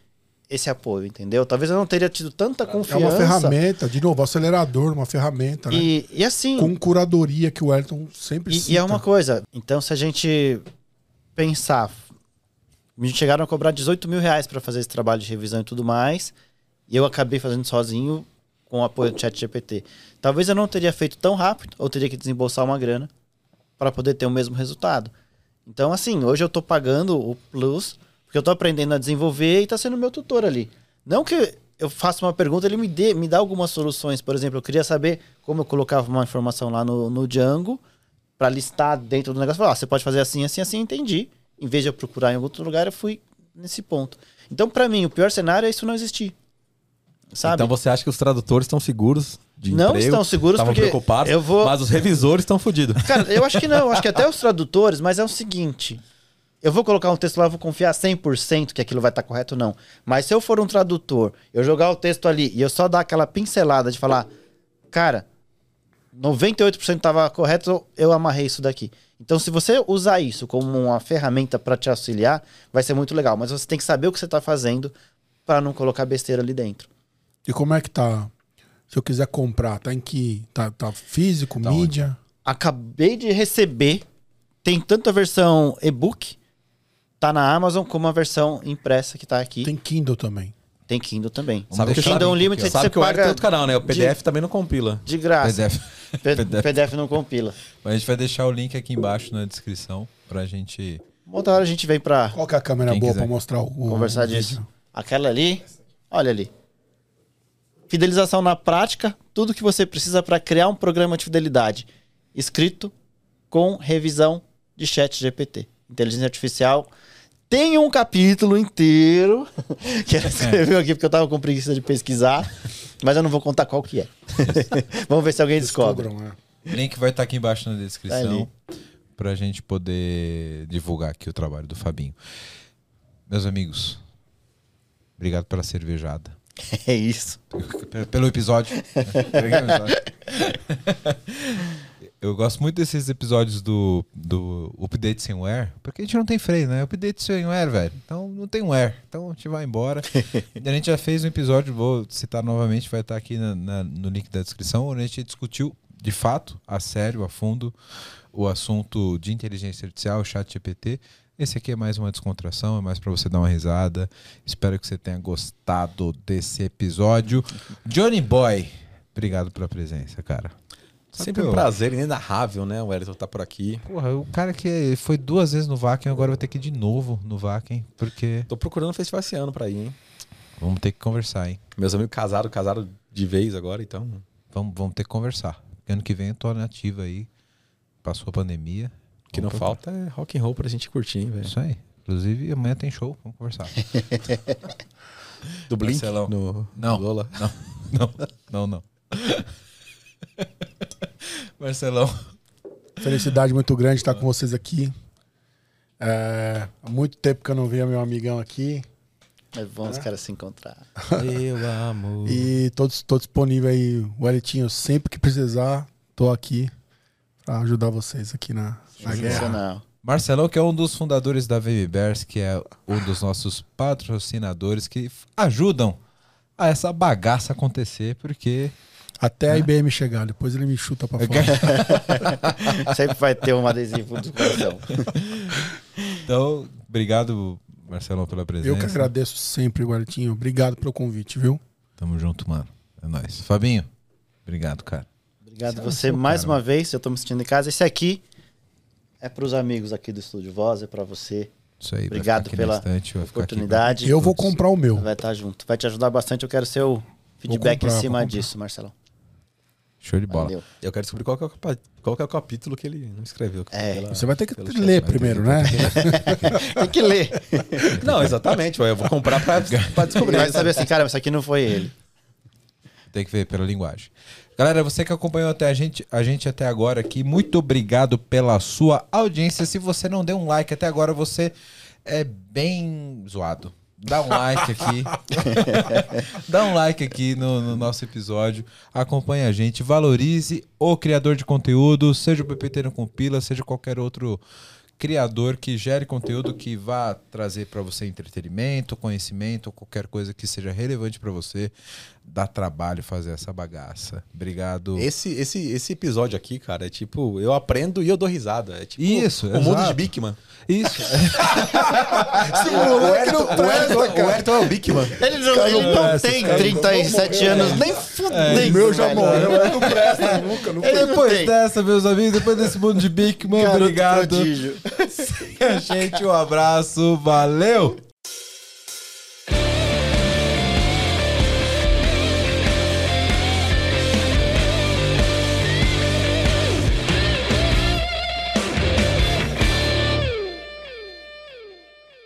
esse apoio, entendeu? Talvez eu não teria tido tanta É confiança. uma ferramenta, de novo, acelerador, uma ferramenta, né? E, e assim, Com curadoria que o Elton sempre E, cita. e é uma coisa, então se a gente pensar, me chegaram a cobrar 18 mil reais para fazer esse trabalho de revisão e tudo mais, e eu acabei fazendo sozinho com o apoio do chat GPT. Talvez eu não teria feito tão rápido, ou teria que desembolsar uma grana para poder ter o mesmo resultado. Então, assim, hoje eu tô pagando o Plus, porque eu tô aprendendo a desenvolver e tá sendo meu tutor ali. Não que eu faça uma pergunta, ele me, dê, me dá algumas soluções. Por exemplo, eu queria saber como eu colocava uma informação lá no, no Django para listar dentro do negócio. Falar, ah, você pode fazer assim, assim, assim, entendi. Em vez de eu procurar em outro lugar, eu fui nesse ponto. Então, para mim, o pior cenário é isso não existir. Sabe? Então você acha que os tradutores estão seguros de Não emprego? estão seguros porque preocupados, eu vou- mas os revisores estão fodidos. Cara, eu acho que não. Eu acho que até os tradutores, mas é o seguinte. Eu vou colocar um texto lá, eu vou confiar 100% que aquilo vai estar correto, não. Mas se eu for um tradutor, eu jogar o texto ali e eu só dar aquela pincelada de falar, cara, 98% estava correto, eu amarrei isso daqui. Então, se você usar isso como uma ferramenta para te auxiliar, vai ser muito legal. Mas você tem que saber o que você está fazendo para não colocar besteira ali dentro. E como é que tá? Se eu quiser comprar, tá em que? Tá, tá físico, Tá mídia? Acabei de receber. Tem tanto a versão e-book, tá na Amazon, como a versão impressa que tá aqui. Tem Kindle também. Kindle também. Sabe que Kindle sabe- Unlimited Sabe você que o Eric tem paga outro canal, né? O PDF também não compila. de graça. PDF. PDF. PDF não compila. Mas a gente vai deixar o link aqui embaixo na descrição pra gente. Outra hora a gente vem pra Qual que é a câmera Quem boa quiser. pra mostrar o, o conversar vídeo? disso. Aquela ali, olha ali. Fidelização na prática, tudo que você precisa para criar um programa de fidelidade escrito com revisão de chat GPT. Inteligência artificial Tem um capítulo inteiro que ela escreveu aqui porque eu tava com preguiça de pesquisar, mas eu não vou contar qual que é. Vamos ver se alguém descobre. Descubram, é. Link vai estar aqui embaixo na Tá descrição pra gente poder divulgar aqui o trabalho do Fabinho. Meus amigos, obrigado pela cervejada. É isso. P- Pelo episódio. Eu gosto muito desses episódios do, do Update Sem Wear, porque a gente não tem freio, né? Update Sem Wear, velho. Então não tem wear. Então a gente vai embora. a gente já fez um episódio, vou citar novamente, vai estar aqui na- na- no link da descrição, onde a gente discutiu de fato, a sério, a fundo, o assunto de inteligência artificial, chat GPT. Esse aqui é mais uma descontração, é mais pra você dar uma risada. Espero que você tenha gostado desse episódio. Johnny Boy, obrigado pela presença, cara. Sempre Sabe, um prazer inenarrável, né? O Wellington tá por aqui. Porra, o cara que foi duas vezes no Vaken, agora vai ter que ir de novo no Vaken, porque Tô procurando um festival esse ano pra ir, hein? vamos ter que conversar, hein? Meus amigos casaram, casaram de vez agora, então. Vamos, vamos ter que conversar. Ano que vem eu tô na ativa aí. Passou a pandemia. O que não falta é rock and roll pra gente curtir, hein, velho. Isso aí. Inclusive, amanhã tem show. Vamos conversar. Do Blink Marcelão. no Não. Lola. não, não, não. Marcelão. Felicidade muito grande estar com vocês aqui. É, há muito tempo que eu não via meu amigão aqui. É bom os caras se encontrar. Eu amo. E tô, tô disponível aí, o Elitinho, sempre que precisar, tô aqui pra ajudar vocês aqui na, na guerra. Marcelão, que é um dos fundadores da Baby Bears, que é um dos nossos patrocinadores que ajudam a essa bagaça acontecer, porque Até a IBM chegar, depois ele me chuta pra fora. Sempre vai ter um adesivo do coração. Então, obrigado, Marcelão, pela presença. Eu que agradeço sempre, Guaritinho. Obrigado pelo convite, viu? Tamo junto, mano. É nóis. Fabinho, obrigado, cara. Obrigado Você é a você mais cara. uma vez. Eu tô me sentindo em casa. Esse aqui é pros amigos aqui do Estúdio Voz, é pra você. Isso aí. Obrigado pela aqui oportunidade. Eu vou comprar o meu. Vai estar junto. Vai te ajudar bastante. Eu quero seu feedback comprar, em cima disso, Marcelão. Show de bola. Valeu. Eu quero descobrir qual que, é o, qual que é o capítulo que ele não escreveu. É. Pela- Você vai ter que chat, ler primeiro, né? Tem que ler. Não, exatamente. Eu vou comprar pra, pra descobrir. Vai saber assim, cara, isso aqui não foi ele. Tem que ver pela linguagem. Galera, você que acompanhou até a gente, a gente até agora aqui, muito obrigado pela sua audiência. Se você não deu um like até agora, você é bem zoado. Dá um like aqui. Dá um like aqui no, no nosso episódio. Acompanhe a gente. Valorize o criador de conteúdo, seja o PPT no Compila, seja qualquer outro criador que gere conteúdo que vá trazer para você entretenimento, conhecimento, qualquer coisa que seja relevante para você. Dá trabalho fazer essa bagaça. Obrigado. Esse, esse, esse episódio aqui, cara, é tipo, eu aprendo e eu dou risada. É tipo Isso, o mundo exato. de Bigman. Isso. o o é o Bigman. Ele não, ele não tem 37 anos, nem fudendo. o meu já morreu, não presta nunca. Não não depois tem. dessa, meus amigos, depois desse mundo de Garoto obrigado. Gente, um abraço, valeu!